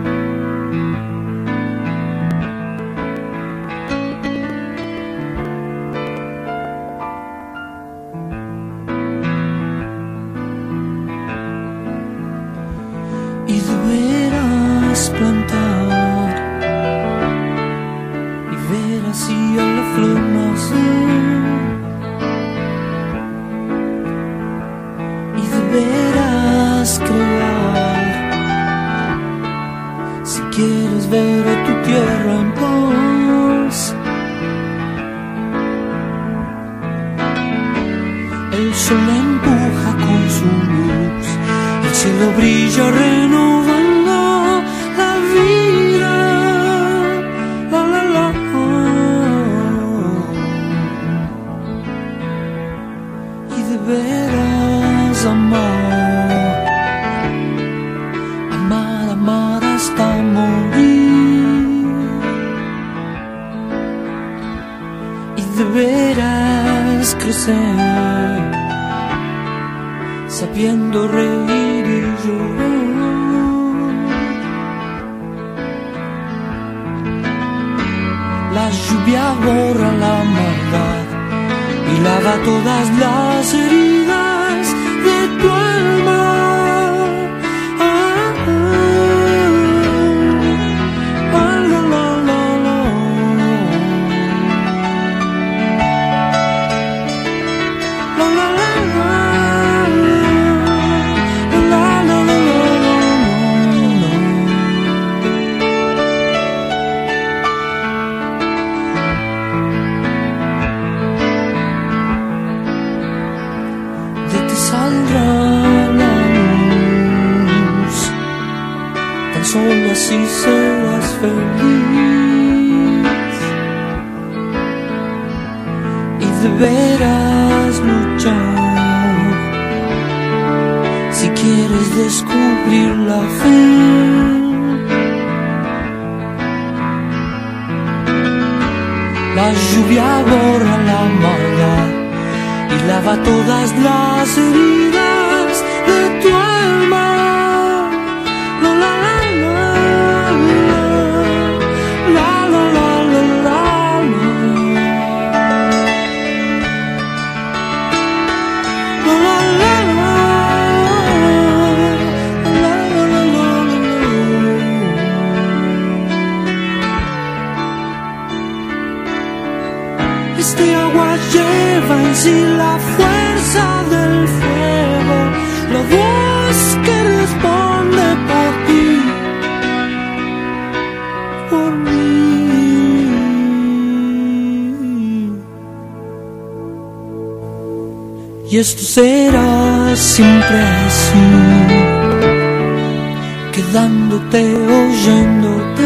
quedándote oyéndote.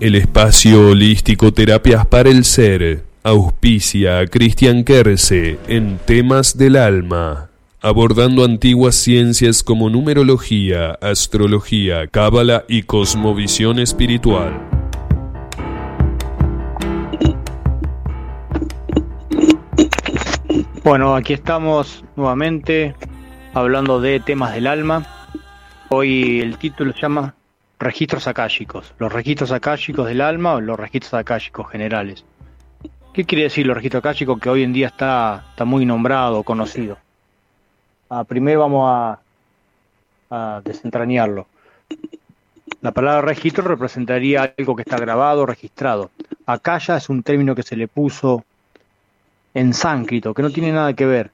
El espacio holístico Terapias para el Ser auspicia a Cristian Kerse en temas del alma, abordando antiguas ciencias como numerología, astrología, cábala y cosmovisión espiritual. Bueno, aquí estamos nuevamente hablando de temas del alma. Hoy el título se llama Registros akáshicos. Los registros akáshicos del alma o los registros akáshicos generales. ¿Qué quiere decir los registros akáshicos que hoy en día está, está muy nombrado, conocido? Ah, primero vamos a, a desentrañarlo. La palabra registro representaría algo que está grabado, registrado. Akasha es un término que se le puso en sánscrito, que no tiene nada que ver,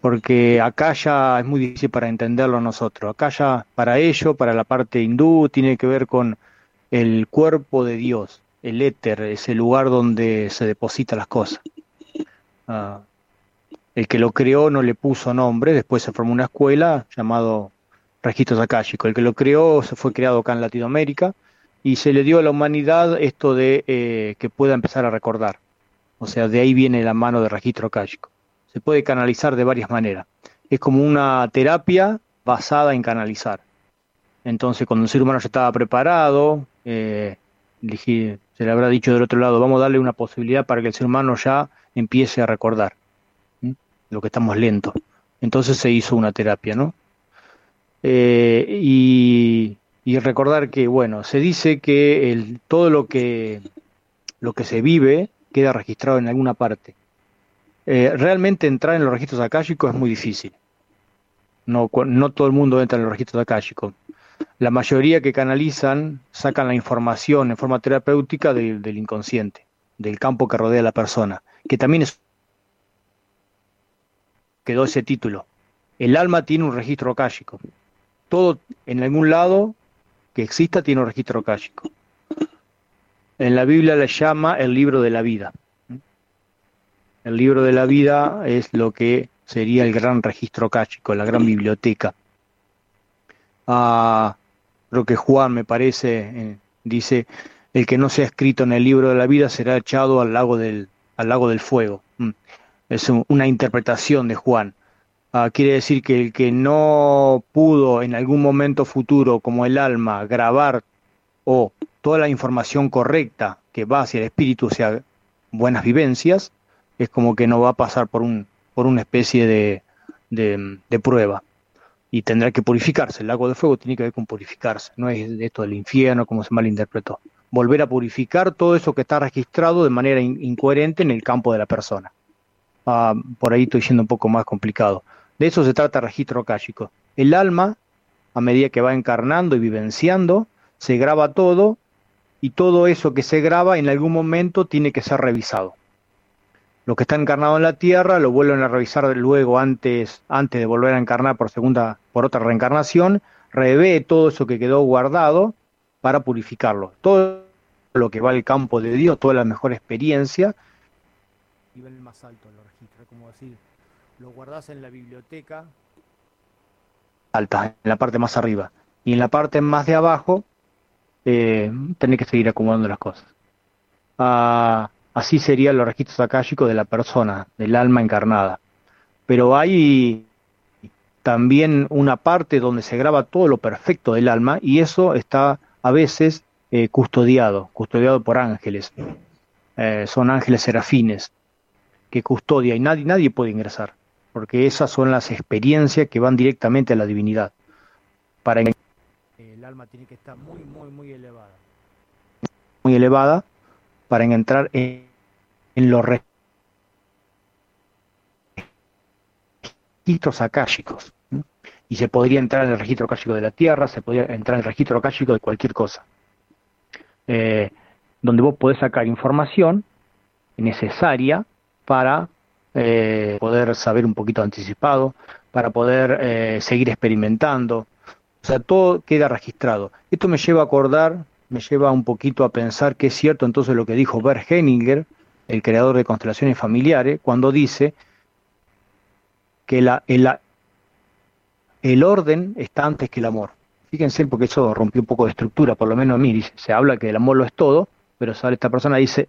porque Akasha es muy difícil para entenderlo nosotros. Akasha para ello, para la parte hindú, tiene que ver con el cuerpo de Dios, el éter, ese lugar donde se depositan las cosas. Ah, el que lo creó no le puso nombre, después se formó una escuela llamado Registros Akáshicos. El que lo creó se fue creado acá en Latinoamérica y se le dio a la humanidad esto de eh, que pueda empezar a recordar. O sea, de ahí viene la mano de registro akáshico. Se puede canalizar de varias maneras. Es como una terapia basada en canalizar. Entonces, cuando el ser humano ya estaba preparado, eh, se le habrá dicho del otro lado, vamos a darle una posibilidad para que el ser humano ya empiece a recordar lo que estamos lentos. Entonces se hizo una terapia, ¿no? Eh, y, recordar que, bueno, se dice que todo lo que, lo que se vive queda registrado en alguna parte. Eh, realmente entrar en los registros akáshicos es muy difícil. No, todo el mundo entra en los registros akáshicos. La mayoría que canalizan sacan la información en forma terapéutica de- del inconsciente, del campo que rodea a la persona, que también es quedó ese título. El alma tiene un registro akáshico. Todo en algún lado que exista tiene un registro akáshico. En la Biblia le llama el libro de la vida. El libro de la vida es lo que sería el gran registro akáshico, la gran biblioteca. Ah, creo que Juan, me parece, eh, dice, el que no sea escrito en el libro de la vida será echado al lago del, al lago del fuego. Mm. Es un- una interpretación de Juan. Ah, quiere decir que el que no pudo en algún momento futuro, como el alma, grabar o toda la información correcta que va hacia el espíritu, o sea, buenas vivencias, es como que no va a pasar por un por una especie de, de, prueba. y tendrá que purificarse. El lago de fuego tiene que ver con purificarse, no es esto del infierno como se malinterpretó. Volver a purificar todo eso que está registrado de manera in- incoherente en el campo de la persona. Ah, por ahí estoy siendo un poco más complicado. De eso se trata el registro akáshico. El alma, a medida que va encarnando y vivenciando, se graba todo y todo eso que se graba en algún momento tiene que ser revisado. Lo que está encarnado en la tierra lo vuelven a revisar luego antes, antes de volver a encarnar por segunda, por otra reencarnación, revé todo eso que quedó guardado para purificarlo. Todo lo que va al campo de Dios, toda la mejor experiencia, nivel más alto lo registra, como decir, lo guardás en la biblioteca alta, en la parte más arriba, y en la parte más de abajo eh, tenés que seguir acomodando las cosas. Ah, así serían los registros akáshicos de la persona, del alma encarnada. Pero hay también una parte donde se graba todo lo perfecto del alma y eso está a veces eh, custodiado, custodiado por ángeles. Eh, son ángeles serafines que custodia y nadie, nadie puede ingresar, porque esas son las experiencias que van directamente a la divinidad. Para el alma tiene que estar muy, muy, muy elevada. Muy elevada para entrar en, los re- registros akáshicos. ¿no? Y se podría entrar en el registro akáshico de la Tierra, se podría entrar en el registro akáshico de cualquier cosa. Eh, donde vos podés sacar información necesaria para eh, poder saber un poquito anticipado, para poder eh, seguir experimentando. O sea, todo queda registrado. Esto me lleva a acordar, me lleva un poquito a pensar que es cierto entonces lo que dijo Bert Henninger, el creador de constelaciones familiares, cuando dice que la, el, el orden está antes que el amor. Fíjense, porque eso rompió un poco de estructura, por lo menos a mí. Se habla que el amor lo es todo, pero sale esta persona dice,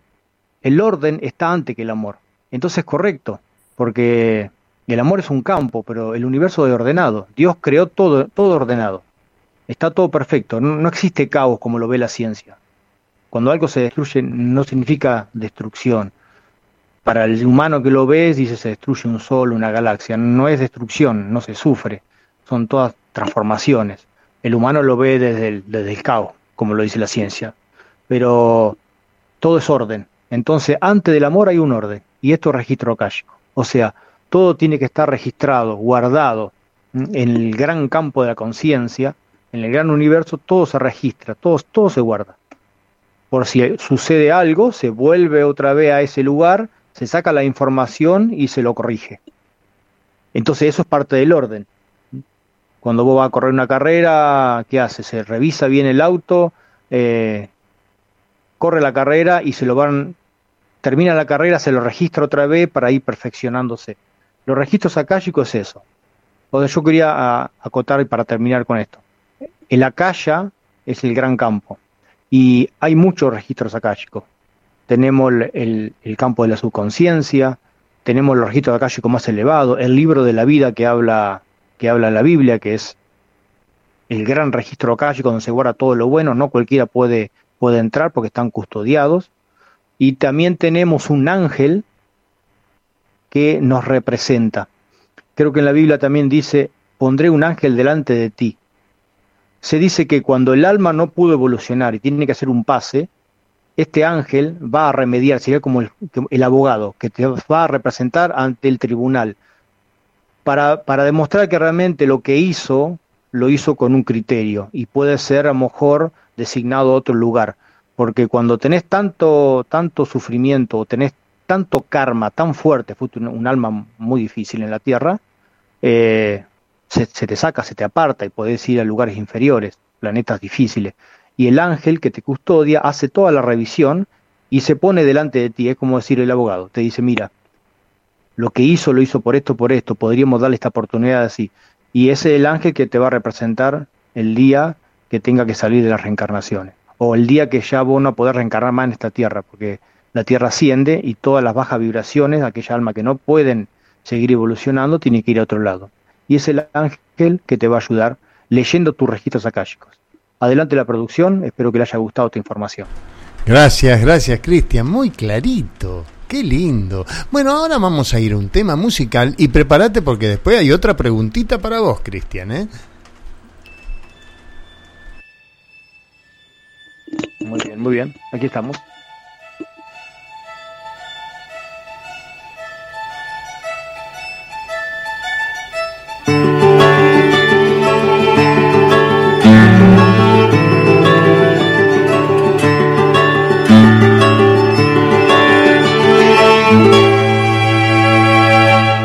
el orden está antes que el amor. Entonces es correcto, porque el amor es un campo, pero el universo es ordenado. Dios creó todo, todo ordenado. Está todo perfecto. No, existe caos como lo ve la ciencia. Cuando algo se destruye no significa destrucción. Para el humano que lo ve, dice se destruye un sol, una galaxia. No es destrucción, no se sufre. Son todas transformaciones. El humano lo ve desde el, desde el caos, como lo dice la ciencia. Pero todo es orden. Entonces, antes del amor hay un orden. Y esto es registro akáshico. O sea, todo tiene que estar registrado, guardado en el gran campo de la conciencia, en el gran universo, todo se registra, todo, todo se guarda. Por si sucede algo, se vuelve otra vez a ese lugar, se saca la información y se lo corrige. Entonces eso es parte del orden. Cuando vos vas a correr una carrera, ¿qué hace? Se revisa bien el auto, eh, corre la carrera y se lo van, termina la carrera, se lo registra otra vez para ir perfeccionándose. Los registros akáshicos es eso. O yo quería acotar para terminar con esto. El akasha es el gran campo y hay muchos registros akáshicos. Tenemos el, el, campo de la subconsciencia, tenemos los registros akáshicos más elevados, el libro de la vida que habla que habla la Biblia, que es el gran registro akáshico donde se guarda todo lo bueno, no cualquiera puede, puede entrar porque están custodiados. Y también tenemos un ángel que nos representa. Creo que en la Biblia también dice, pondré un ángel delante de ti. Se dice que cuando el alma no pudo evolucionar y tiene que hacer un pase, este ángel va a remediar, sería como el, el abogado, que te va a representar ante el tribunal para, para demostrar que realmente lo que hizo lo hizo con un criterio y puede ser a lo mejor designado a otro lugar. Porque cuando tenés tanto, tanto sufrimiento o tenés tanto karma tan fuerte, fuiste un, un alma muy difícil en la tierra, eh, se, se, te saca, se te aparta y podés ir a lugares inferiores, planetas difíciles. Y el ángel que te custodia hace toda la revisión y se pone delante de ti, es como decir el abogado, te dice, mira, lo que hizo lo hizo por esto, por esto, podríamos darle esta oportunidad así. Y ese es el ángel que te va a representar el día que tenga que salir de las reencarnaciones. O el día que ya vos no podés reencarnar más en esta tierra, porque la tierra asciende y todas las bajas vibraciones, aquella alma que no pueden seguir evolucionando, tiene que ir a otro lado. Y es el ángel que te va a ayudar leyendo tus registros akáshicos. Adelante la producción, espero que le haya gustado esta información. Gracias, gracias Cristian, muy clarito. Qué lindo. Bueno, ahora vamos a ir a un tema musical y prepárate porque después hay otra preguntita para vos, Cristian, ¿eh? Muy bien, muy bien. Aquí estamos.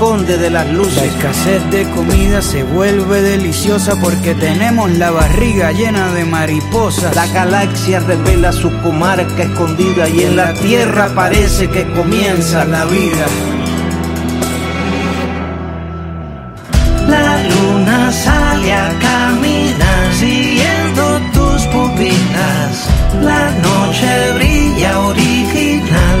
de La escasez de comida se vuelve deliciosa porque tenemos la barriga llena de mariposas. La galaxia revela su comarca escondida y en la tierra parece que comienza la vida. La luna sale a caminar siguiendo tus pupilas. La noche brilla original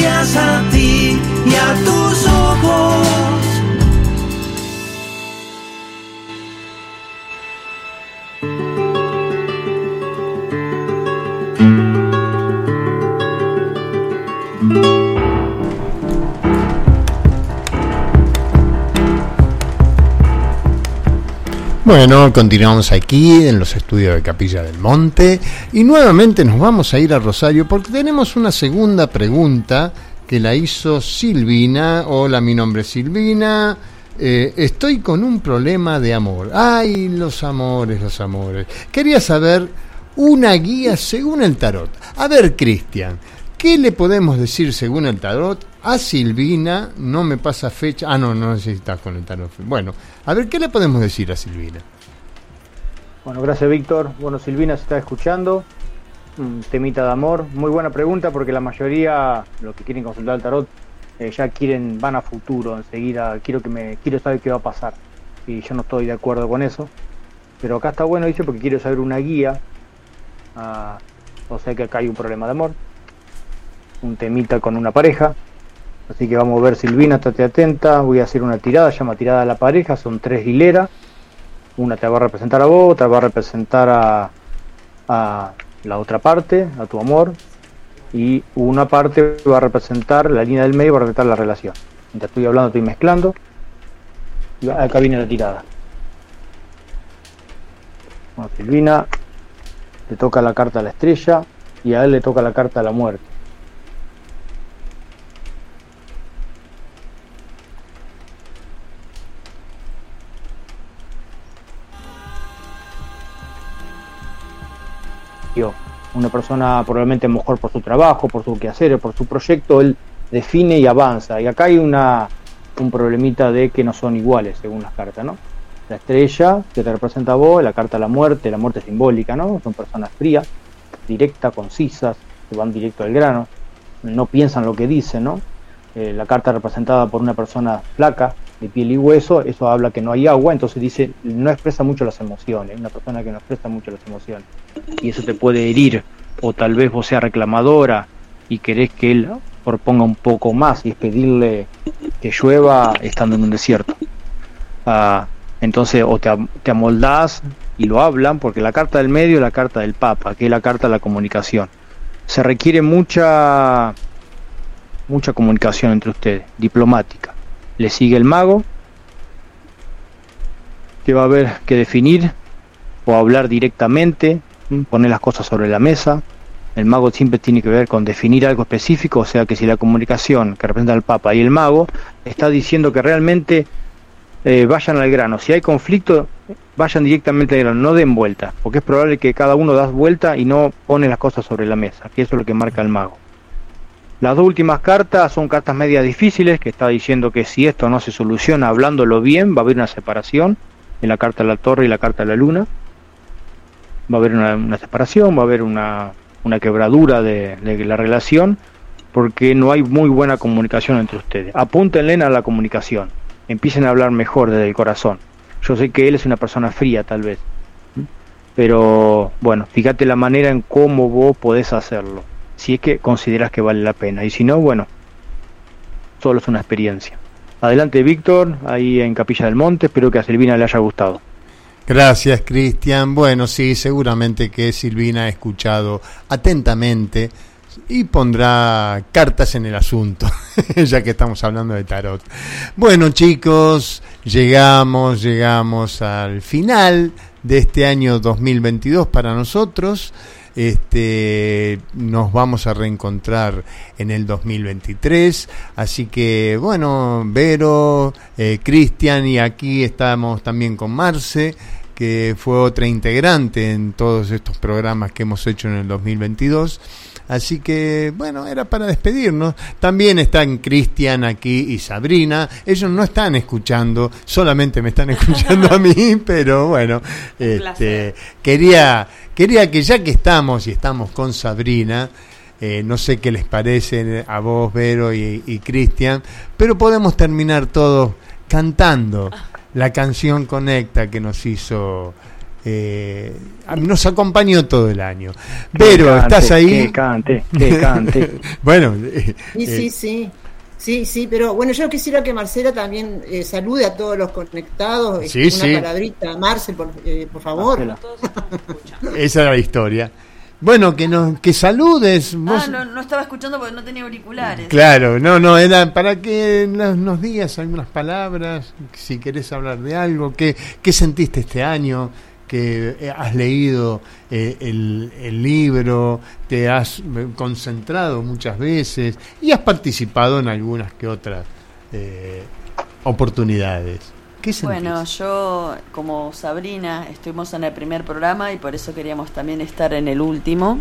Gracias a ti y a tus Bueno, continuamos aquí en los estudios de Capilla del Monte y nuevamente nos vamos a ir a Rosario porque tenemos una segunda pregunta que la hizo Silvina. Hola, mi nombre es Silvina. Eh, estoy con un problema de amor. Ay, los amores, los amores. Quería saber una guía según el tarot. A ver, Cristian, ¿qué le podemos decir según el tarot a Silvina? No me pasa fecha. Ah, no, no necesitas con el tarot. Bueno, a ver, ¿qué le podemos decir a Silvina? Bueno, gracias Víctor. Bueno, Silvina se está escuchando. Un temita de amor. Muy buena pregunta porque la mayoría, los que quieren consultar el tarot, eh, ya quieren, van a futuro enseguida. Quiero que me, quiero saber qué va a pasar. Y yo no estoy de acuerdo con eso. Pero acá está bueno, dice, porque quiero saber una guía. Ah, o sea que acá hay un problema de amor. Un temita con una pareja. Así que vamos a ver, Silvina, estate atenta. Voy a hacer una tirada, llama tirada a la pareja. Son tres hileras. Una te va a representar a vos, otra va a representar a, la otra parte, a tu amor. Y una parte va a representar, la línea del medio va a representar la relación. Mientras estoy hablando, estoy mezclando. Y acá viene la tirada. A Silvina le toca la carta a la estrella y a él le toca la carta a la muerte. Una persona probablemente mejor por su trabajo, por su quehacer, por su proyecto, él define y avanza. Y acá hay una, un problemita de que no son iguales según las cartas, ¿no? La estrella que te representa a vos, la carta de la muerte, la muerte simbólica, ¿no? Son personas frías, directas, concisas, que van directo al grano, no piensan lo que dicen, ¿no? Eh, la carta representada por una persona flaca, de piel y hueso, eso habla que no hay agua, entonces dice, no expresa mucho las emociones, una persona que no expresa mucho las emociones. Y eso te puede herir, o tal vez vos seas reclamadora y querés que él proponga un poco más y es pedirle que llueva estando en un desierto. Ah, entonces, o te, te amoldás y lo hablan, porque la carta del medio es la carta del Papa, que es la carta de la comunicación. Se requiere mucha mucha comunicación entre ustedes, diplomática. Le sigue el mago, que va a haber que definir o hablar directamente, poner las cosas sobre la mesa. El mago siempre tiene que ver con definir algo específico, o sea que si la comunicación que representa al Papa y el mago está diciendo que realmente eh, vayan al grano, si hay conflicto, vayan directamente al grano, no den vuelta, porque es probable que cada uno da vuelta y no pone las cosas sobre la mesa, que eso es lo que marca el mago. Las dos últimas cartas son cartas medias difíciles, que está diciendo que si esto no se soluciona hablándolo bien, va a haber una separación en la carta de la torre y la carta de la luna. Va a haber una, una separación, va a haber una, una quebradura de, de, la relación, porque no hay muy buena comunicación entre ustedes. Apúntenle a la comunicación, empiecen a hablar mejor desde el corazón. Yo sé que él es una persona fría tal vez, pero bueno, fíjate la manera en cómo vos podés hacerlo si es que consideras que vale la pena. Y si no, bueno, solo es una experiencia. Adelante, Víctor, ahí en Capilla del Monte. Espero que a Silvina le haya gustado. Gracias, Cristian. Bueno, sí, seguramente que Silvina ha escuchado atentamente y pondrá cartas en el asunto, ya que estamos hablando de tarot. Bueno, chicos, llegamos, llegamos al final de este año 2022 para nosotros. Este, nos vamos a reencontrar en el 2023. Así que, bueno, Vero, eh, Cristian y aquí estamos también con Marce que fue otra integrante en todos estos programas que hemos hecho en el 2022. Así que, bueno, era para despedirnos. También están Cristian aquí y Sabrina. Ellos no están escuchando, solamente me están escuchando a mí, pero bueno, este, quería, quería que ya que estamos y estamos con Sabrina, eh, no sé qué les parece a vos, Vero y, y Cristian, pero podemos terminar todos cantando la canción Conecta que nos hizo eh, nos acompañó todo el año. Pero, cante, ¿estás ahí? Que cante, que cante. bueno, eh, sí, sí, sí. Sí, sí, pero bueno, yo quisiera que Marcela también eh, salude a todos los conectados. Sí, una sí. palabrita, Marcel, por, eh, por favor. Esa era la historia. Bueno, que nos, que saludes. Ah, no, no estaba escuchando porque no tenía auriculares. Claro, no, no, era para que nos, nos digas algunas palabras, si querés hablar de algo, qué, qué sentiste este año, que has leído eh, el, el, libro, te has concentrado muchas veces y has participado en algunas que otras eh, oportunidades. Bueno, yo como Sabrina estuvimos en el primer programa y por eso queríamos también estar en el último,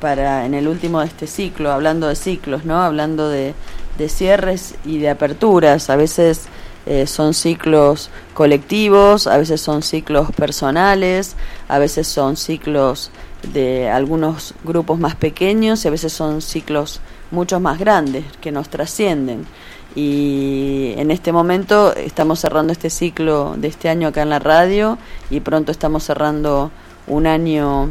para en el último de este ciclo, hablando de ciclos, ¿no? Hablando de, de cierres y de aperturas. A veces eh, son ciclos colectivos, a veces son ciclos personales, a veces son ciclos de algunos grupos más pequeños y a veces son ciclos mucho más grandes que nos trascienden. Y en este momento estamos cerrando este ciclo de este año acá en la radio y pronto estamos cerrando un año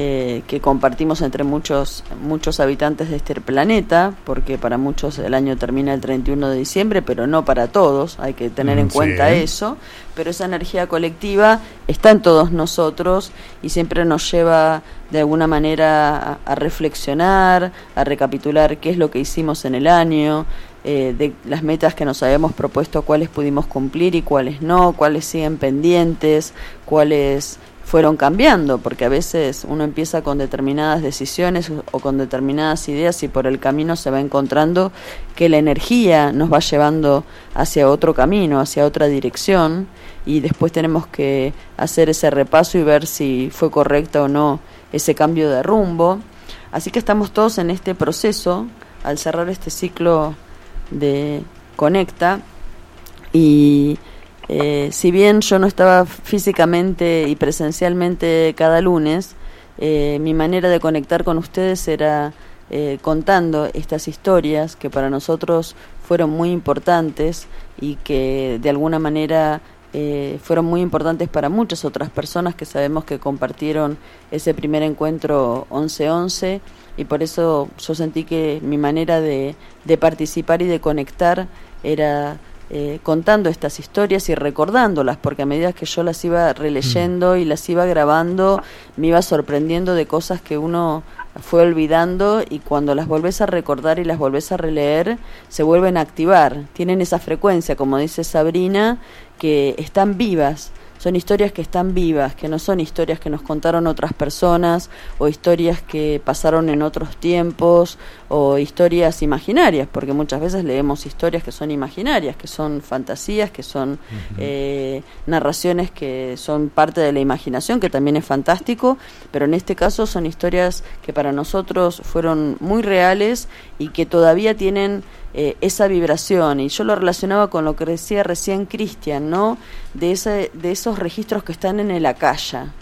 eh, que compartimos entre muchos muchos habitantes de este planeta, porque para muchos el año termina el 31 de diciembre, pero no para todos, hay que tener en Sí. cuenta eso, pero esa energía colectiva está en todos nosotros y siempre nos lleva de alguna manera a, a reflexionar, a recapitular qué es lo que hicimos en el año, eh, de las metas que nos habíamos propuesto, cuáles pudimos cumplir y cuáles no, cuáles siguen pendientes, cuáles fueron cambiando, porque a veces uno empieza con determinadas decisiones o con determinadas ideas y por el camino se va encontrando que la energía nos va llevando hacia otro camino, hacia otra dirección y después tenemos que hacer ese repaso y ver si fue correcto o no ese cambio de rumbo. Así que estamos todos en este proceso al cerrar este ciclo de Conecta y eh, si bien yo no estaba físicamente y presencialmente cada lunes, eh, mi manera de conectar con ustedes era eh, contando estas historias que para nosotros fueron muy importantes y que de alguna manera fueron muy importantes para muchas otras personas que sabemos que compartieron ese primer encuentro 11-11 y por eso yo sentí que mi manera de, de participar y de conectar era eh, contando estas historias y recordándolas, porque a medida que yo las iba releyendo y las iba grabando, me iba sorprendiendo de cosas que uno fue olvidando y cuando las volvés a recordar y las volvés a releer, se vuelven a activar. Tienen esa frecuencia, como dice Sabrina, que están vivas son historias que están vivas, que no son historias que nos contaron otras personas o historias que pasaron en otros tiempos o historias imaginarias, porque muchas veces leemos historias que son imaginarias, que son fantasías, que son eh, narraciones que son parte de la imaginación, que también es fantástico, pero en este caso son historias que para nosotros fueron muy reales y que todavía tienen eh, esa vibración. Y yo lo relacionaba con lo que decía recién Cristian, ¿no? De, ese, de esos registros que están en el acaya,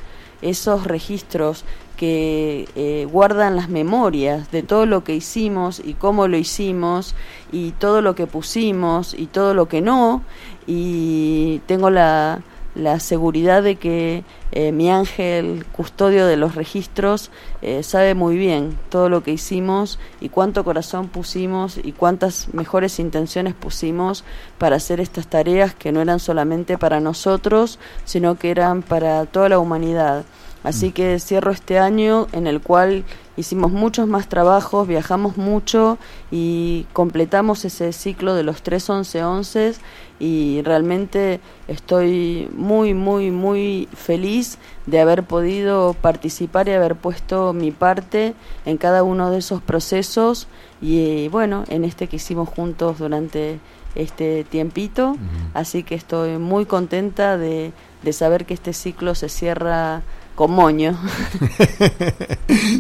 esos registros que eh, guardan las memorias de todo lo que hicimos y cómo lo hicimos y todo lo que pusimos y todo lo que no. Y tengo la, la seguridad de que eh, mi ángel custodio de los registros eh, sabe muy bien todo lo que hicimos y cuánto corazón pusimos y cuántas mejores intenciones pusimos para hacer estas tareas que no eran solamente para nosotros, sino que eran para toda la humanidad. Así que cierro este año en el cual hicimos muchos más trabajos, viajamos mucho y completamos ese ciclo de los tres once once y realmente estoy muy, muy, muy feliz de haber podido participar y haber puesto mi parte en cada uno de esos procesos y bueno, en este que hicimos juntos durante este tiempito, así que estoy muy contenta de, de saber que este ciclo se cierra con moño.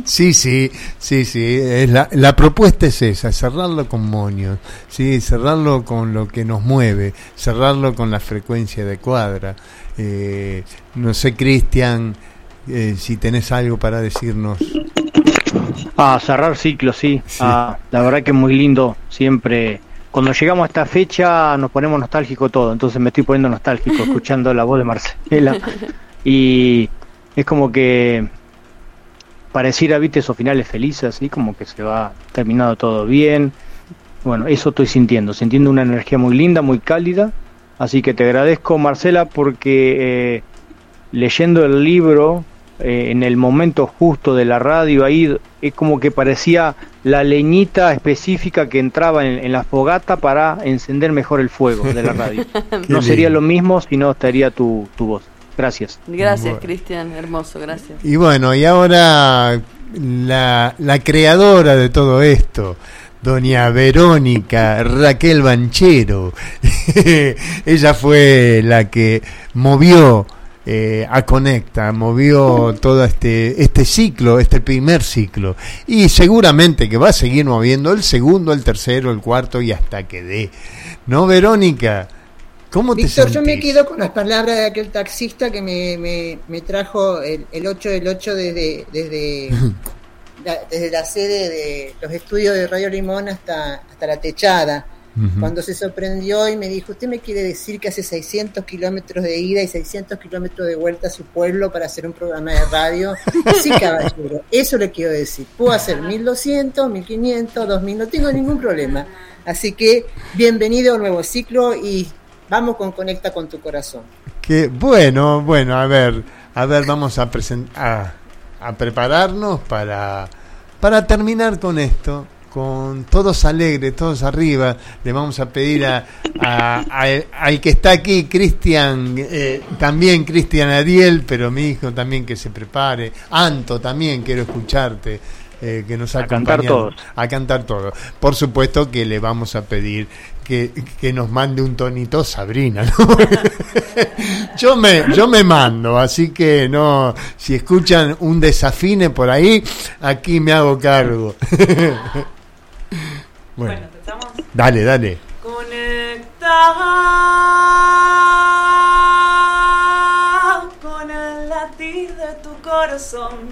sí, sí, sí, sí. Es la, la, propuesta es esa, cerrarlo con moño, sí, cerrarlo con lo que nos mueve, cerrarlo con la frecuencia de cuadra. Eh, no sé, Cristian, eh, si tenés algo para decirnos. Ah, cerrar ciclo, sí. Ah, la verdad que es muy lindo siempre. Cuando llegamos a esta fecha nos ponemos nostálgico todo, entonces me estoy poniendo nostálgico escuchando la voz de Marcela. Y es como que pareciera, viste, esos finales felices, así como que se va terminado todo bien. Bueno, eso estoy sintiendo, sintiendo una energía muy linda, muy cálida. Así que te agradezco, Marcela, porque eh, leyendo el libro, eh, en el momento justo de la radio, ahí es como que parecía la leñita específica que entraba en, en la fogata para encender mejor el fuego de la radio. no sería lo mismo si no estaría tu, tu voz. Gracias. Gracias, Cristian, hermoso, gracias. Y bueno, y ahora la, la creadora de todo esto, doña Verónica Raquel Banchero, ella fue la que movió eh, a Conecta, movió todo este, este ciclo, este primer ciclo, y seguramente que va a seguir moviendo el segundo, el tercero, el cuarto y hasta que dé. ¿No, Verónica? ¿Cómo te Víctor, yo me quedo con las palabras de aquel taxista que me, me, me trajo el, el 8 del 8 desde, desde, la, desde la sede de los estudios de Radio Limón hasta, hasta la techada. Cuando se sorprendió y me dijo, ¿usted me quiere decir que hace 600 kilómetros de ida y 600 kilómetros de vuelta a su pueblo para hacer un programa de radio? sí, caballero, eso le quiero decir. Puedo hacer 1200, 1500, 2000, no tengo ningún problema. Así que bienvenido a un nuevo ciclo y Vamos con Conecta con tu corazón. Que bueno, bueno, a ver, a ver, vamos a, a, a prepararnos para, para terminar con esto, con todos alegres, todos arriba. Le vamos a pedir a, a- a- al que está aquí, Cristian, eh, también Cristian Ariel, pero mi hijo también que se prepare. Anto también, quiero escucharte. eh, que nos A cantar todos. A cantar todos. Por supuesto que le vamos a pedir que, que nos mande un tonito Sabrina. ¿no? yo, me, yo me mando, así que no, si escuchan un desafine por ahí, aquí me hago cargo. bueno, empezamos. dale, dale. Conecta con el latir de tu corazón.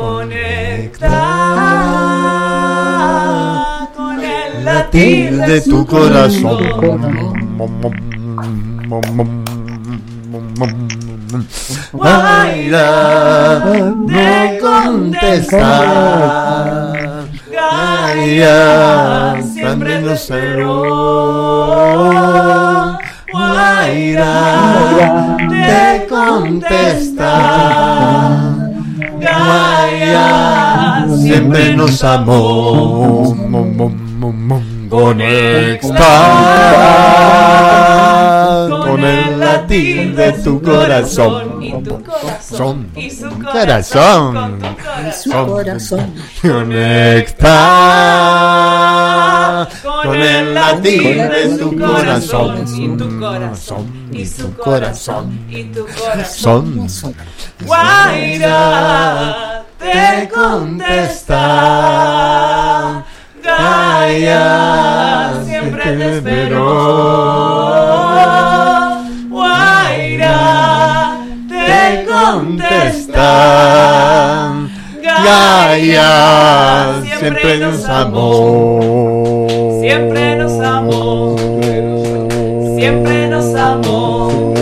Conecta con el latir de tu corazón. Gaia, no contestar. Gaia, siempre nos cerró. Guaira, te contesta. Gaia, siempre nos amó. Conecta con el latir de tu corazón. y tu corazón y su Corazón. Su corazón. Conecta con el latir de tu corazón. y tu corazón y su corazón y tu corazón. Guaira te contesta. Gaia siempre te esperó. Te contesta. Gaia siempre nos amó. Siempre nos amó. Siempre nos amó.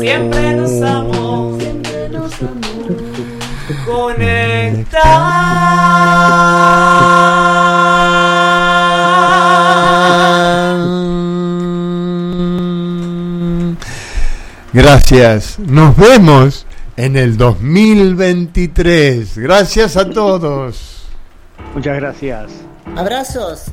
Siempre nos amó. Gracias. Nos vemos en el 2023. Gracias a todos. Muchas gracias. Abrazos.